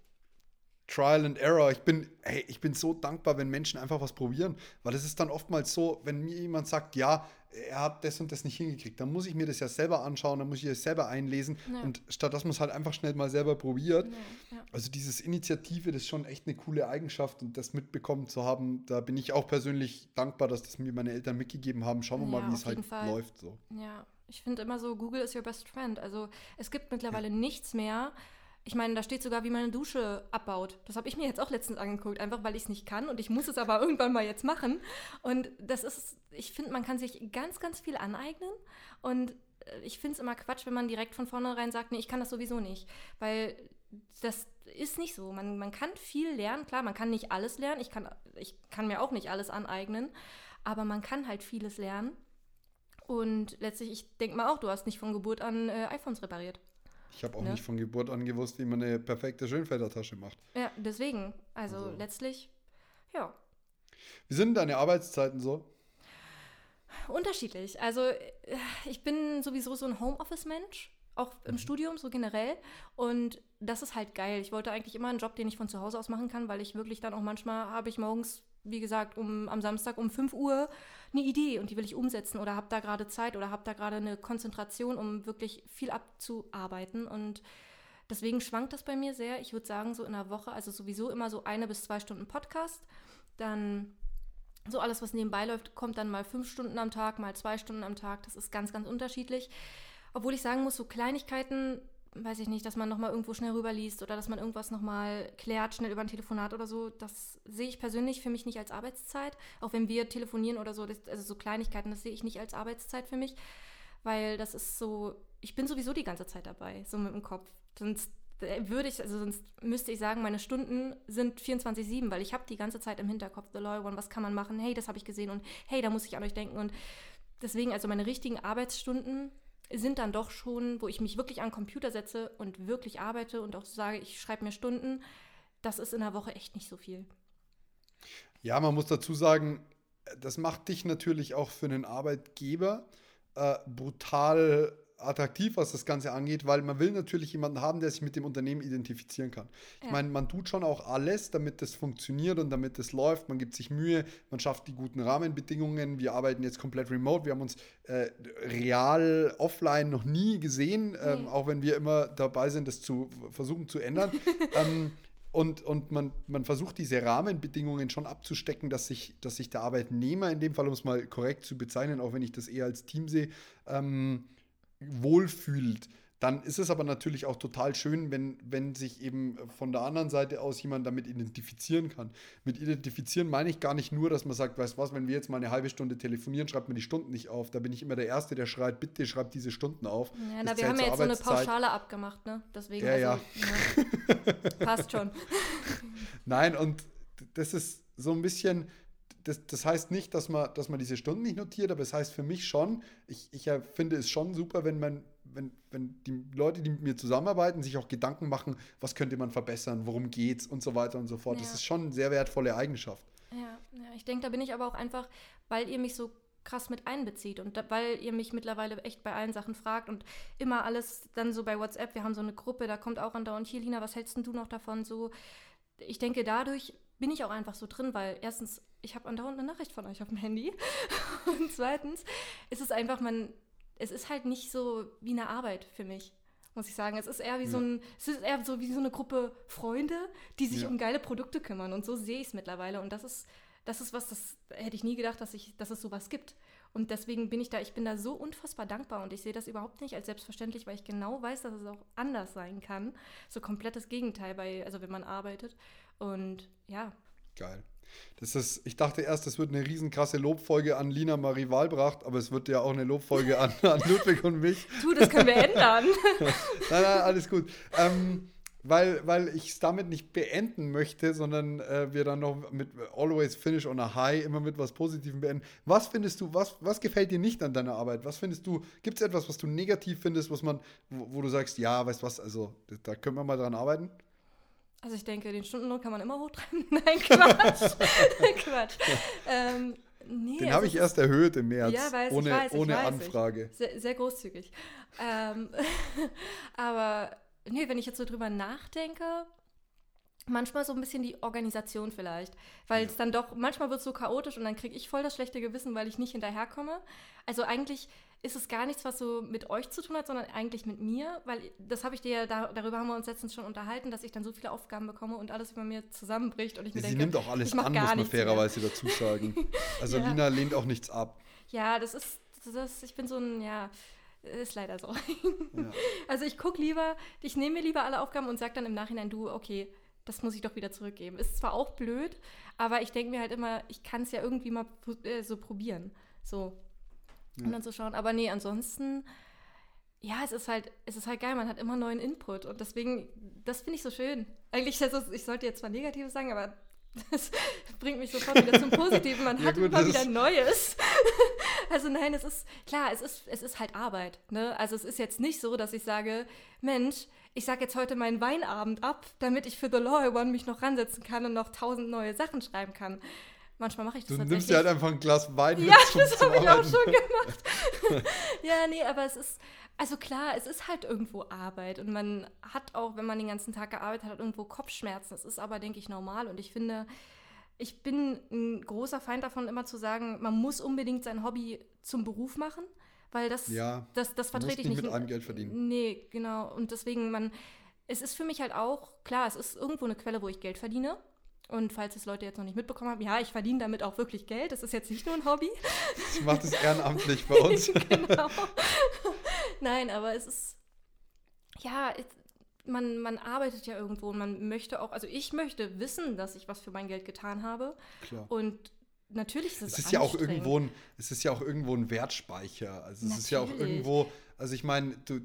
Trial and Error. Ich bin, hey, ich bin so dankbar, wenn Menschen einfach was probieren, weil es ist dann oftmals so, wenn mir jemand sagt, ja, er hat das und das nicht hingekriegt, dann muss ich mir das ja selber anschauen, dann muss ich das selber einlesen ja. und statt dass man es halt einfach schnell mal selber probiert. Ja, ja. Also dieses Initiative, das ist schon echt eine coole Eigenschaft und das mitbekommen zu haben, da bin ich auch persönlich dankbar, dass das mir meine Eltern mitgegeben haben. Schauen wir mal, wie es halt Fall. läuft. So. Ja, ich finde immer so, Google is your best friend. Also es gibt mittlerweile nichts mehr, ich meine, da steht sogar, wie man eine Dusche abbaut. Das habe ich mir jetzt auch letztens angeguckt, einfach weil ich es nicht kann und ich muss es aber irgendwann mal jetzt machen. Und das ist, ich finde, man kann sich ganz, ganz viel aneignen und äh, ich finde es immer Quatsch, wenn man direkt von vornherein sagt, nee, ich kann das sowieso nicht, weil das ist nicht so. Man, man kann viel lernen, klar, man kann nicht alles lernen, ich kann, ich kann mir auch nicht alles aneignen, aber man kann halt vieles lernen. Und letztlich, ich denke mal auch, du hast nicht von Geburt an äh, iPhones repariert. Ich habe auch ne? nicht von Geburt an gewusst, wie man eine perfekte Schönfelder-Tasche macht. Ja, deswegen. Also, also, letztlich, ja. Wie sind deine Arbeitszeiten so? Unterschiedlich. Also äh, ich bin sowieso so ein Homeoffice-Mensch, auch im mhm. Studium so generell. Und das ist halt geil. Ich wollte eigentlich immer einen Job, den ich von zu Hause aus machen kann, weil ich wirklich dann auch manchmal habe ich morgens, wie gesagt, um, am Samstag um 5 Uhr eine Idee und die will ich umsetzen oder habe da gerade Zeit oder habe da gerade eine Konzentration, um wirklich viel abzuarbeiten. Und deswegen schwankt das bei mir sehr. Ich würde sagen, so in einer Woche, also sowieso immer so eine bis zwei Stunden Podcast. Dann so alles, was nebenbei läuft, kommt dann mal fünf Stunden am Tag, mal zwei Stunden am Tag. Das ist ganz, ganz unterschiedlich. Obwohl ich sagen muss, so Kleinigkeiten, weiß ich nicht, dass man nochmal irgendwo schnell rüberliest oder dass man irgendwas nochmal klärt, schnell über ein Telefonat oder so, das sehe ich persönlich für mich nicht als Arbeitszeit. Auch wenn wir telefonieren oder so, das, also so Kleinigkeiten, das sehe ich nicht als Arbeitszeit für mich, weil das ist so, ich bin sowieso die ganze Zeit dabei, so mit dem Kopf. Sonst äh, würde ich, also sonst müsste ich sagen, meine Stunden sind 24-7, weil ich habe die ganze Zeit im Hinterkopf The Loyal One, was kann man machen, hey, das habe ich gesehen und hey, da muss ich an euch denken und deswegen, also meine richtigen Arbeitsstunden sind dann doch schon, wo ich mich wirklich an den Computer setze und wirklich arbeite und auch sage, ich schreibe mir Stunden, das ist in der Woche echt nicht so viel. Ja, man muss dazu sagen, das macht dich natürlich auch für einen Arbeitgeber äh, brutal attraktiv, was das Ganze angeht, weil man will natürlich jemanden haben, der sich mit dem Unternehmen identifizieren kann. Ja. Ich meine, man tut schon auch alles, damit das funktioniert und damit das läuft. Man gibt sich Mühe, man schafft die guten Rahmenbedingungen. Wir arbeiten jetzt komplett remote. Wir haben uns äh, real offline noch nie gesehen, ähm, nee. auch wenn wir immer dabei sind, das zu versuchen zu ändern. ähm, und, und man, man versucht diese Rahmenbedingungen schon abzustecken, dass sich, dass sich der Arbeitnehmer, in dem Fall, um es mal korrekt zu bezeichnen, auch wenn ich das eher als Team sehe, ähm, wohlfühlt, dann ist es aber natürlich auch total schön, wenn, wenn sich eben von der anderen Seite aus jemand damit identifizieren kann. Mit identifizieren meine ich gar nicht nur, dass man sagt, weißt was, wenn wir jetzt mal eine halbe Stunde telefonieren, schreibt man die Stunden nicht auf. Da bin ich immer der Erste, der schreit, bitte schreibt diese Stunden auf. Ja, na, wir haben ja jetzt so eine Pauschale abgemacht, ne? Deswegen, ja, also, ja. ja. passt schon. Nein, und das ist so ein bisschen, das, das heißt nicht, dass man, dass man diese Stunden nicht notiert, aber es heißt für mich schon, ich, ich finde es schon super, wenn man, wenn, wenn die Leute, die mit mir zusammenarbeiten, sich auch Gedanken machen, was könnte man verbessern, worum geht's und so weiter und so fort. Ja. Das ist schon eine sehr wertvolle Eigenschaft. Ja, ja ich denke, da bin ich aber auch einfach, weil ihr mich so krass mit einbezieht und da, weil ihr mich mittlerweile echt bei allen Sachen fragt und immer alles dann so bei WhatsApp, wir haben so eine Gruppe, da kommt auch andauernd hier, Lina, was hältst du noch davon? So, ich denke, dadurch bin ich auch einfach so drin, weil erstens ich habe andauernd eine Nachricht von euch auf dem Handy. Und zweitens ist es einfach, man, es ist halt nicht so wie eine Arbeit für mich, muss ich sagen. Es ist eher wie ja. so ein, es ist eher so wie so eine Gruppe Freunde, die sich ja. um geile Produkte kümmern. Und so sehe ich es mittlerweile. Und das ist, das ist was, das hätte ich nie gedacht, dass, ich, dass es sowas gibt. Und deswegen bin ich da, ich bin da so unfassbar dankbar und ich sehe das überhaupt nicht als selbstverständlich, weil ich genau weiß, dass es auch anders sein kann. So komplettes Gegenteil bei, also wenn man arbeitet. Und ja. Geil. Das ist, ich dachte erst, das wird eine riesenkrasse Lobfolge an Lina Marie Wahlbracht, aber es wird ja auch eine Lobfolge an, an Ludwig und mich. Du, das können wir ändern. nein, nein, alles gut. Ähm, weil, weil ich es damit nicht beenden möchte, sondern äh, wir dann noch mit Always Finish on a High immer mit was Positivem beenden. Was findest du, was, was gefällt dir nicht an deiner Arbeit? Was findest du, gibt es etwas, was du negativ findest, was man, wo, wo du sagst, ja, weißt du was, also da können wir mal dran arbeiten? Also ich denke, den Stundenlohn kann man immer hochtreiben. Nein, Quatsch. Quatsch. Ähm, nee, den habe ich erst erhöht im März. Ja, weiß, ohne, ich weiß, ohne ich weiß, Anfrage. Sehr, sehr, großzügig. Ähm, aber nee, wenn ich jetzt so drüber nachdenke, manchmal so ein bisschen die Organisation vielleicht. Weil ja. es dann doch, manchmal wird es so chaotisch und dann kriege ich voll das schlechte Gewissen, weil ich nicht hinterherkomme. Also eigentlich ist es gar nichts, was so mit euch zu tun hat, sondern eigentlich mit mir, weil das habe ich dir ja, da, darüber haben wir uns letztens schon unterhalten, dass ich dann so viele Aufgaben bekomme und alles über mir zusammenbricht und ich mir Sie denke, nimmt auch alles an, muss man fairerweise dazu sagen. Also ja. Lina lehnt auch nichts ab. Ja, das ist, das, ich bin so ein, ja, ist leider so. Ja. Also ich gucke lieber, ich nehme mir lieber alle Aufgaben und sage dann im Nachhinein, du, okay, das muss ich doch wieder zurückgeben. Ist zwar auch blöd, aber ich denke mir halt immer, ich kann es ja irgendwie mal äh, so probieren. So, ja. und dann zu schauen. Aber nee, ansonsten, ja, es ist halt, es ist halt geil, man hat immer neuen Input und deswegen, das finde ich so schön. Eigentlich, also, ich sollte jetzt zwar Negatives sagen, aber das bringt mich sofort wieder zum Positiven. Man ja, hat gut, immer wieder Neues. also nein, es ist, klar, es ist, es ist halt Arbeit. Ne? Also es ist jetzt nicht so, dass ich sage, Mensch, ich sage jetzt heute meinen Weinabend ab, damit ich für The Lawyer One mich noch ransetzen kann und noch tausend neue Sachen schreiben kann. Manchmal mache ich Du das nimmst tatsächlich. dir halt einfach ein Glas Wein Ja, zum- das habe ich auch schon gemacht. ja, nee, aber es ist, also klar, es ist halt irgendwo Arbeit und man hat auch, wenn man den ganzen Tag gearbeitet hat, irgendwo Kopfschmerzen. Das ist aber, denke ich, normal und ich finde, ich bin ein großer Feind davon, immer zu sagen, man muss unbedingt sein Hobby zum Beruf machen, weil das, Ja, das, das du vertrete ich nicht nicht. mit allem Geld verdienen. Nee, genau. Und deswegen, man, es ist für mich halt auch, klar, es ist irgendwo eine Quelle, wo ich Geld verdiene. Und falls es Leute jetzt noch nicht mitbekommen haben, ja, ich verdiene damit auch wirklich Geld. Das ist jetzt nicht nur ein Hobby. Ich mache das ehrenamtlich bei uns. genau. Nein, aber es ist, ja, es, man, man arbeitet ja irgendwo und man möchte auch, also ich möchte wissen, dass ich was für mein Geld getan habe. Klar. Und natürlich ist es Es ist ja auch irgendwo ein, es ist ja auch irgendwo ein Wertspeicher. Also es ist ja auch Natürlich. irgendwo, also ich meine, du,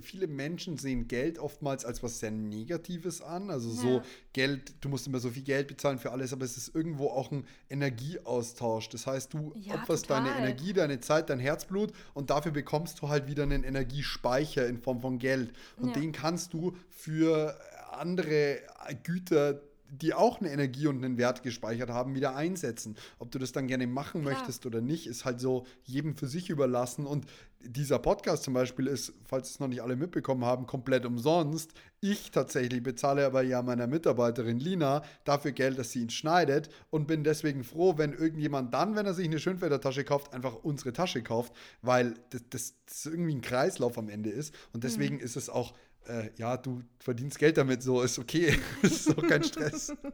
viele Menschen sehen Geld oftmals als was sehr Negatives an. Also so Ja. Geld, du musst immer so viel Geld bezahlen für alles, aber es ist irgendwo auch ein Energieaustausch. Das heißt, du Ja, opferst deine total. Energie, deine Zeit, dein Herzblut und dafür bekommst du halt wieder einen Energiespeicher in Form von Geld. Und Ja. den kannst du für andere Güter die auch eine Energie und einen Wert gespeichert haben, wieder einsetzen. Ob du das dann gerne machen Klar. möchtest oder nicht, ist halt so jedem für sich überlassen. Und dieser Podcast zum Beispiel ist, falls es noch nicht alle mitbekommen haben, komplett umsonst. Ich tatsächlich bezahle aber ja meiner Mitarbeiterin Lina dafür Geld, dass sie ihn schneidet und bin deswegen froh, wenn irgendjemand dann, wenn er sich eine Schönfelder Tasche kauft, einfach unsere Tasche kauft, weil das, das, das irgendwie ein Kreislauf am Ende ist. Und deswegen ist es auch äh, ja, du verdienst Geld damit, so ist okay. ist doch kein Stress.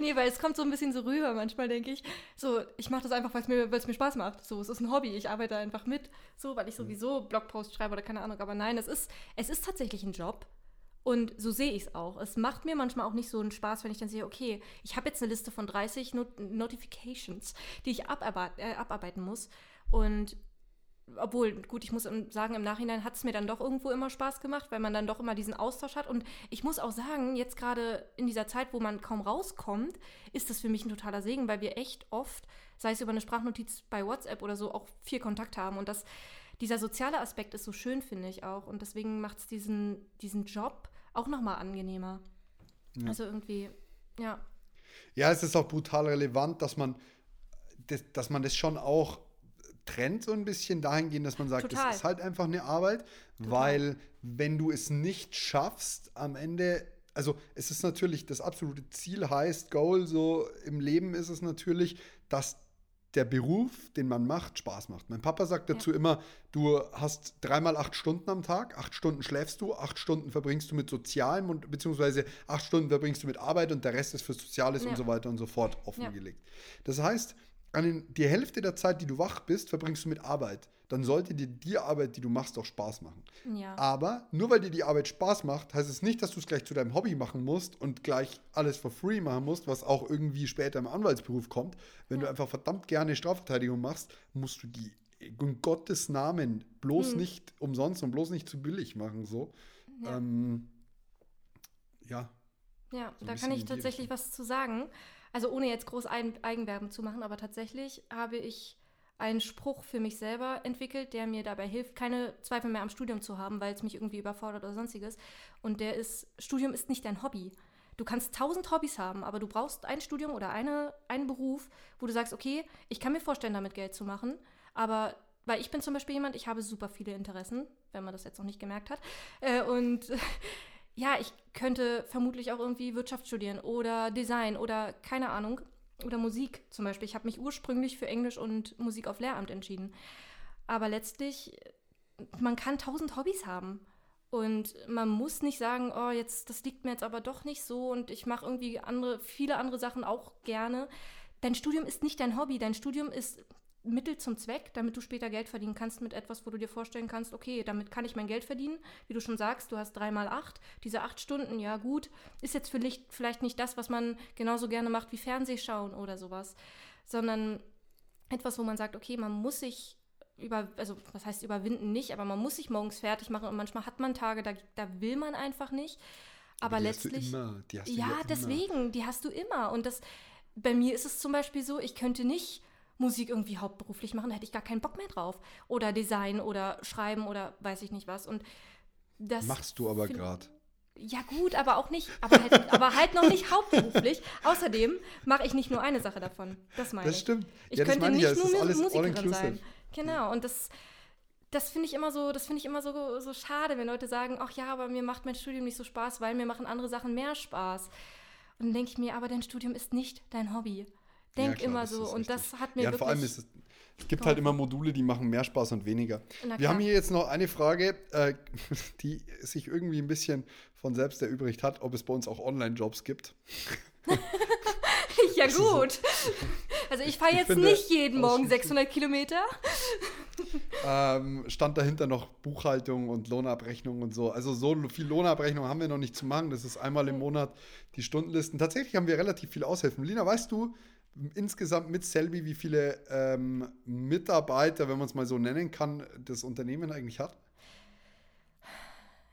Nee, weil es kommt so ein bisschen so rüber manchmal, denke ich. So, ich mache das einfach, weil es mir, weil's mir Spaß macht. So, es ist ein Hobby. Ich arbeite einfach mit, so, weil ich sowieso Blogposts schreibe oder keine Ahnung. Aber nein, es ist, es ist tatsächlich ein Job. Und so sehe ich es auch. Es macht mir manchmal auch nicht so einen Spaß, wenn ich dann sehe, okay, ich habe jetzt eine Liste von 30 Not Notifications, die ich abarbeiten, äh, abarbeiten muss. Und obwohl, gut, ich muss sagen, im Nachhinein hat es mir dann doch irgendwo immer Spaß gemacht, weil man dann doch immer diesen Austausch hat. Und ich muss auch sagen, jetzt gerade in dieser Zeit, wo man kaum rauskommt, ist das für mich ein totaler Segen, weil wir echt oft, sei es über eine Sprachnotiz bei WhatsApp oder so, auch viel Kontakt haben. Und das, dieser soziale Aspekt ist so schön, finde ich auch. Und deswegen macht es diesen, diesen Job auch nochmal angenehmer. Also irgendwie, ja. Ja, es ist auch brutal relevant, dass man das, dass man das schon auch trennt so ein bisschen dahingehend, dass man sagt, Total. das ist halt einfach eine Arbeit, weil wenn du es nicht schaffst, am Ende, also es ist natürlich, das absolute Ziel heißt, Goal so im Leben ist es natürlich, dass der Beruf, den man macht, Spaß macht. Mein Papa sagt dazu immer, du hast dreimal acht Stunden am Tag, acht Stunden schläfst du, acht Stunden verbringst du mit Sozialem und beziehungsweise acht Stunden verbringst du mit Arbeit und der Rest ist für Soziales Ja. und so weiter und so fort offengelegt. Das heißt, den, die Hälfte der Zeit, die du wach bist, verbringst du mit Arbeit. Dann sollte dir die Arbeit, die du machst, auch Spaß machen. Ja. Aber nur weil dir die Arbeit Spaß macht, heißt es nicht, dass du es gleich zu deinem Hobby machen musst und gleich alles for free machen musst, was auch irgendwie später im Anwaltsberuf kommt. Wenn du einfach verdammt gerne Strafverteidigung machst, musst du die in Gottes Namen bloß Hm. nicht umsonst und bloß nicht zu billig machen. So. Ja. Ähm, ja. Ja, So da kann ich tatsächlich was zu sagen. Also ohne jetzt groß Ein Eigenwerbung zu machen, aber tatsächlich habe ich einen Spruch für mich selber entwickelt, der mir dabei hilft, keine Zweifel mehr am Studium zu haben, weil es mich irgendwie überfordert oder sonstiges. Und der ist, Studium ist nicht dein Hobby. Du kannst tausend Hobbys haben, aber du brauchst ein Studium oder eine, einen Beruf, wo du sagst, okay, ich kann mir vorstellen, damit Geld zu machen, aber weil ich bin zum Beispiel jemand, ich habe super viele Interessen, wenn man das jetzt noch nicht gemerkt hat. Äh, und ja, ich könnte vermutlich auch irgendwie Wirtschaft studieren oder Design oder keine Ahnung. Oder Musik zum Beispiel. Ich habe mich ursprünglich für Englisch und Musik auf Lehramt entschieden. Aber letztlich, man kann tausend Hobbys haben. Und man muss nicht sagen, oh, jetzt, das liegt mir jetzt aber doch nicht so und ich mache irgendwie andere, viele andere Sachen auch gerne. Dein Studium ist nicht dein Hobby, dein Studium ist Mittel zum Zweck, damit du später Geld verdienen kannst mit etwas, wo du dir vorstellen kannst, okay, damit kann ich mein Geld verdienen. Wie du schon sagst, du hast drei mal acht. Diese acht Stunden, ja gut, ist jetzt vielleicht, vielleicht nicht das, was man genauso gerne macht wie Fernsehschauen oder sowas, sondern etwas, wo man sagt, okay, man muss sich über, also was heißt überwinden nicht, aber man muss sich morgens fertig machen und manchmal hat man Tage, da, da will man einfach nicht. Aber, die hast letztlich. Ja, immer. deswegen, die hast du immer. Und das, bei mir ist es zum Beispiel so, ich könnte nicht Musik irgendwie hauptberuflich machen, da hätte ich gar keinen Bock mehr drauf. Oder Design oder Schreiben oder weiß ich nicht was. Und das Machst du aber gerade. Ja gut, aber auch nicht, aber halt, aber halt noch nicht hauptberuflich. Außerdem mache ich nicht nur eine Sache davon. Das meine Das ich. stimmt. Ich ja, das könnte ich nicht ja, nur Musikerin sein. Genau, und das, das finde ich immer so, das finde ich immer so, so schade, wenn Leute sagen, ach ja, aber mir macht mein Studium nicht so Spaß, weil mir machen andere Sachen mehr Spaß. Und dann denke ich mir, aber dein Studium ist nicht dein Hobby. Denk Ja, klar, immer so. Und richtig. das hat mir Ja, wirklich. vor allem ist es, es gibt halt immer Module, die machen mehr Spaß und weniger. Wir haben hier jetzt noch eine Frage, äh, die sich irgendwie ein bisschen von selbst erübrigt hat, ob es bei uns auch Online-Jobs gibt. ja gut. Also ich fahre Ich jetzt finde, nicht jeden Morgen ausschließlich- 600 Kilometer. Ähm, stand dahinter noch Buchhaltung und Lohnabrechnung und so. Also so viel Lohnabrechnung haben wir noch nicht zu machen. Das ist einmal im Monat die Stundenlisten. Tatsächlich haben wir relativ viele Aushilfen. Lina, weißt du insgesamt mit Selby, wie viele ähm, Mitarbeiter, wenn man es mal so nennen kann, das Unternehmen eigentlich hat?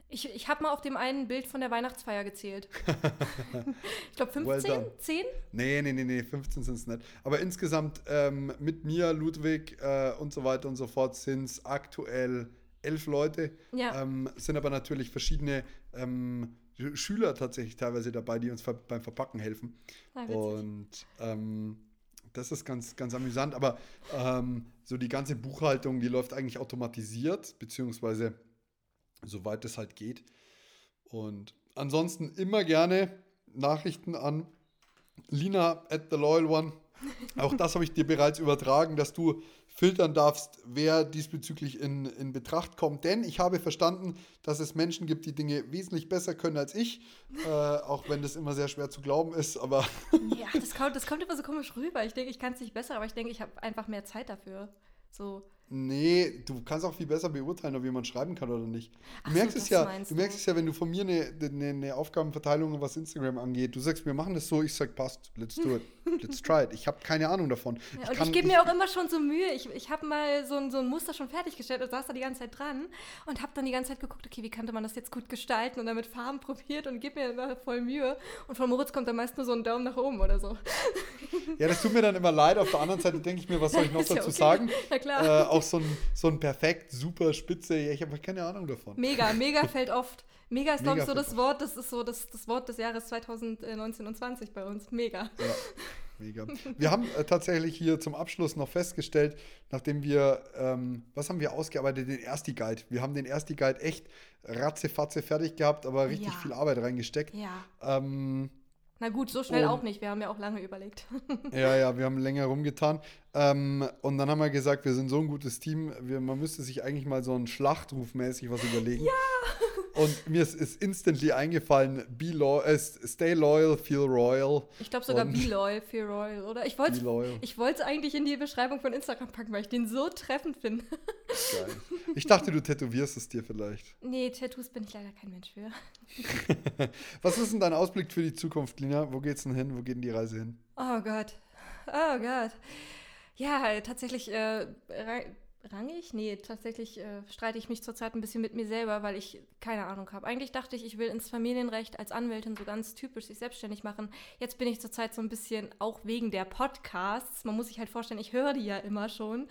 Ich, ich habe mal auf dem einen Bild von der Weihnachtsfeier gezählt. ich glaube Well 15, done. 10? Nee, nee, nee, nee, 15 sind es nicht. Aber insgesamt ähm, mit mir, Ludwig äh, und so weiter und so fort sind es aktuell elf Leute. Ja. Ähm, sind aber natürlich verschiedene ähm, Schüler tatsächlich teilweise dabei, die uns ver beim Verpacken helfen. Ah, und ähm, das ist ganz, ganz amüsant. Aber ähm, so die ganze Buchhaltung, die läuft eigentlich automatisiert, beziehungsweise soweit es halt geht. Und ansonsten immer gerne Nachrichten an Lina at the Loyal One. Auch das habe ich dir bereits übertragen, dass du filtern darfst, wer diesbezüglich in, in Betracht kommt. Denn ich habe verstanden, dass es Menschen gibt, die Dinge wesentlich besser können als ich. Äh, auch wenn das immer sehr schwer zu glauben ist. Aber Ja, das kommt, das kommt immer so komisch rüber. Ich denke, ich kann es nicht besser, aber ich denke, ich habe einfach mehr Zeit dafür. So. Nee, du kannst auch viel besser beurteilen, ob jemand schreiben kann oder nicht. Du Ach merkst es ja, du merkst es ja, wenn du von mir eine, eine, eine Aufgabenverteilung, was Instagram angeht, du sagst, wir machen das so, ich sag, passt, let's do it, let's try it. Ich habe keine Ahnung davon. Ja, und kann- ich gebe mir auch immer schon so Mühe. Ich, ich habe mal so ein, so ein Muster schon fertiggestellt und saß da die ganze Zeit dran und habe dann die ganze Zeit geguckt, okay, wie könnte man das jetzt gut gestalten und dann mit Farben probiert und gebe mir immer voll Mühe. Und von Moritz kommt dann meist nur so ein Daumen nach oben oder so. Ja, das tut mir dann immer leid. Auf der anderen Seite denke ich mir, was soll ich noch ja dazu okay. sagen? Ja, klar. Äh, auch so ein, so ein perfekt, super Spitze. Ich habe keine Ahnung davon. Mega, mega fällt oft. Mega ist, glaube ich, so das Wort, das ist so das, das Wort des Jahres 2019 und 20 bei uns. Mega. Ja, mega. Wir haben äh, tatsächlich hier zum Abschluss noch festgestellt, nachdem wir, ähm, was haben wir ausgearbeitet? Den Ersti-Guide. Wir haben den Ersti-Guide echt ratzefatze fertig gehabt, aber richtig Ja. viel Arbeit reingesteckt. Ja. Ähm, Na gut, so schnell Und- auch nicht. Wir haben ja auch lange überlegt. Ja, ja, wir haben länger rumgetan. Ähm, und dann haben wir gesagt, wir sind so ein gutes Team, wir, man müsste sich eigentlich mal so ein Schlachtrufmäßig was überlegen. Ja! Und mir ist, ist instantly eingefallen, be lo äh, stay loyal, feel royal. Ich glaube sogar Be Loyal, Feel Royal, oder? Ich wollte Be loyal. ich wollte es eigentlich in die Beschreibung von Instagram packen, weil ich den so treffend finde. Geil. Ich dachte, du tätowierst es dir vielleicht. nee, Tattoos bin ich leider kein Mensch für. Was ist denn dein Ausblick für die Zukunft, Lina? Wo geht's denn hin? Wo geht denn die Reise hin? Oh Gott. Oh Gott. Ja, tatsächlich äh, ra- rangig? Nee, tatsächlich äh, streite ich mich zurzeit ein bisschen mit mir selber, weil ich keine Ahnung habe. Eigentlich dachte ich, ich will ins Familienrecht als Anwältin so ganz typisch sich selbstständig machen. Jetzt bin ich zurzeit so ein bisschen, auch wegen der Podcasts, man muss sich halt vorstellen, ich höre die ja immer schon.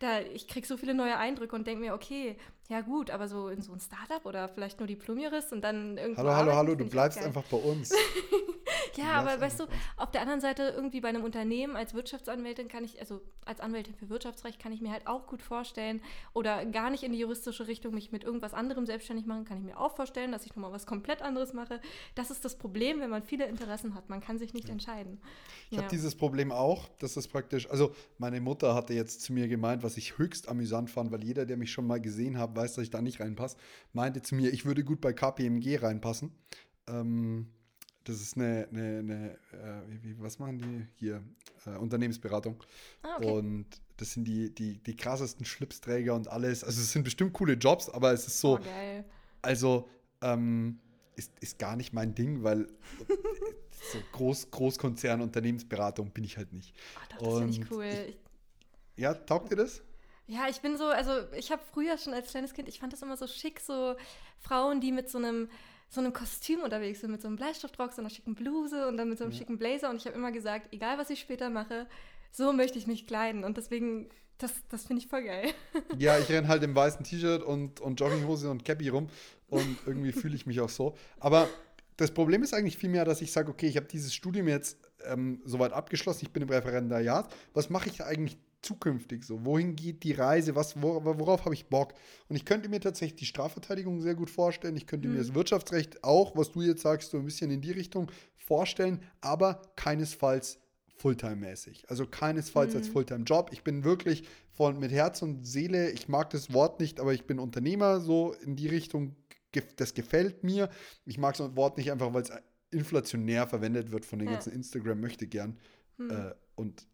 Da, ich kriege so viele neue Eindrücke und denke mir, okay, ja gut, aber so in so ein Startup oder vielleicht nur Diplom-Jurist und dann irgendwo Hallo, hallo, hallo, du bleibst einfach bei uns. Ja, aber weißt du, auf der anderen Seite irgendwie bei einem Unternehmen als Wirtschaftsanwältin kann ich, also als Anwältin für Wirtschaftsrecht kann ich mir halt auch gut vorstellen oder gar nicht in die juristische Richtung mich mit irgendwas anderem selbstständig machen, kann ich mir auch vorstellen, dass ich nochmal was komplett anderes mache. Das ist das Problem, wenn man viele Interessen hat. Man kann sich nicht entscheiden. Ich habe dieses Problem auch. Das ist praktisch, also meine Mutter hatte jetzt zu mir gemeint, was ich höchst amüsant fand, weil jeder, der mich schon mal gesehen hat, weiß, dass ich da nicht reinpasse, meinte zu mir, ich würde gut bei KPMG reinpassen. Ähm, das ist eine, eine, eine äh, wie, was machen die hier? Äh, Unternehmensberatung. Ah, okay. Und das sind die, die, die krassesten Schlipsträger und alles. Also es sind bestimmt coole Jobs, aber es ist so, oh, also, ähm, ist, ist gar nicht mein Ding, weil so Groß, Großkonzern, Unternehmensberatung bin ich halt nicht. Ach, doch, das finde ich cool. Ich, Ja, taugt dir das? Ja, ich bin so, also ich habe früher schon als kleines Kind, ich fand das immer so schick, so Frauen, die mit so einem so einem Kostüm unterwegs sind, mit so einem Bleistiftrock, so einer schicken Bluse und dann mit so einem schicken Blazer. Und ich habe immer gesagt, egal was ich später mache, so möchte ich mich kleiden. Und deswegen Das, das finde ich voll geil. Ja, ich renne halt im weißen T-Shirt und, und Jogginghose und Cappy rum und irgendwie fühle ich mich auch so. Aber das Problem ist eigentlich vielmehr, dass ich sage, okay, ich habe dieses Studium jetzt ähm, soweit abgeschlossen, ich bin im Referendariat. Was mache ich eigentlich zukünftig so? Wohin geht die Reise? Was, wor worauf habe ich Bock? Und ich könnte mir tatsächlich die Strafverteidigung sehr gut vorstellen. Ich könnte mhm. mir das Wirtschaftsrecht auch, was du jetzt sagst, so ein bisschen in die Richtung vorstellen, aber keinesfalls Fulltime-mäßig. Also keinesfalls mhm. als Fulltime-Job. Ich bin wirklich von mit Herz und Seele, ich mag das Wort nicht, aber ich bin Unternehmer, so in die Richtung, das gefällt mir. Ich mag so ein Wort nicht einfach, weil es inflationär verwendet wird von den ja. ganzen Instagram möchte gern. Mhm. Äh, und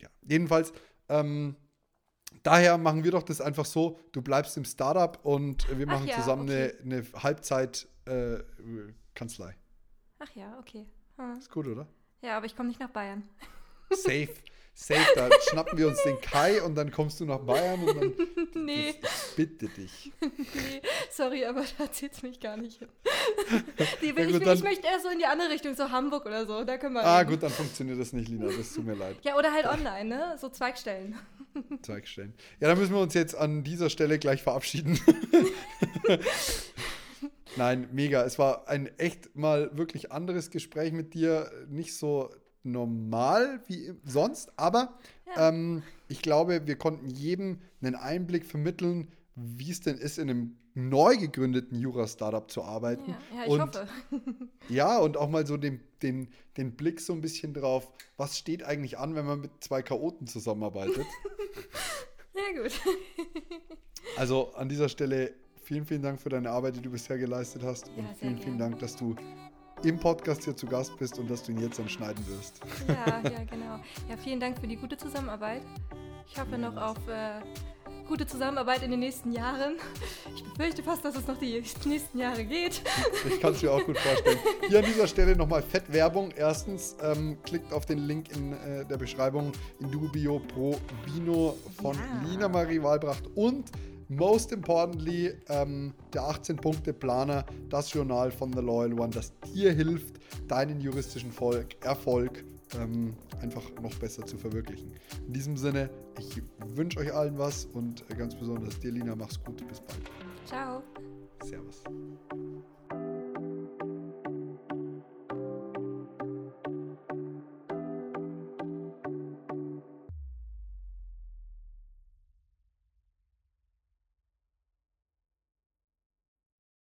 ja, jedenfalls, ähm, daher machen wir doch das einfach so, du bleibst im Startup und wir machen ja, zusammen okay. eine, eine Halbzeit-Kanzlei. Äh, Ach ja, okay. Hm. Ist gut, oder? Ja, aber ich komme nicht nach Bayern. Safe. Safe, da schnappen wir uns den Kai und dann kommst du nach Bayern und dann. Nee. Das, bitte dich. Nee, sorry, aber da zählt es mich gar nicht hin. Die, ja, gut, ich, dann, ich, möchte eher so in die andere Richtung, so Hamburg oder so. Da können wir. Ah, gut, dann funktioniert das nicht, Lina. Das tut mir leid. Ja, oder halt online, ne? So Zweigstellen. Zweigstellen. Ja, dann müssen wir uns jetzt an dieser Stelle gleich verabschieden. Nein, mega. Es war ein echt mal wirklich anderes Gespräch mit dir. Nicht so normal wie sonst, aber ja. ähm, ich glaube, wir konnten jedem einen Einblick vermitteln, wie es denn ist, in einem neu gegründeten Jura-Startup zu arbeiten. Ja, ja ich und, hoffe. ja, und auch mal so den, den, den Blick so ein bisschen drauf, was steht eigentlich an, wenn man mit zwei Chaoten zusammenarbeitet. ja, gut. also an dieser Stelle vielen, vielen Dank für deine Arbeit, die du bisher geleistet hast. Ja, und vielen, vielen Dank, dass du im Podcast hier zu Gast bist und dass du ihn jetzt dann schneiden wirst. Ja, ja, genau. Ja, vielen Dank für die gute Zusammenarbeit. Ich hoffe noch auf äh, gute Zusammenarbeit in den nächsten Jahren. Ich befürchte fast, dass es noch die nächsten Jahre geht. Ich kann es mir auch gut vorstellen. Hier an dieser Stelle nochmal Fettwerbung. Erstens, ähm, klickt auf den Link in äh, der Beschreibung in Dubio Pro Vino von ja. Lina Marie Walbracht und Most importantly, ähm, der 18-Punkte-Planer, das Journal von The Loyal One, das dir hilft, deinen juristischen Volk, Erfolg ähm, einfach noch besser zu verwirklichen. In diesem Sinne, ich wünsche euch allen was und ganz besonders dir, Lina, mach's gut. Bis bald. Ciao. Servus.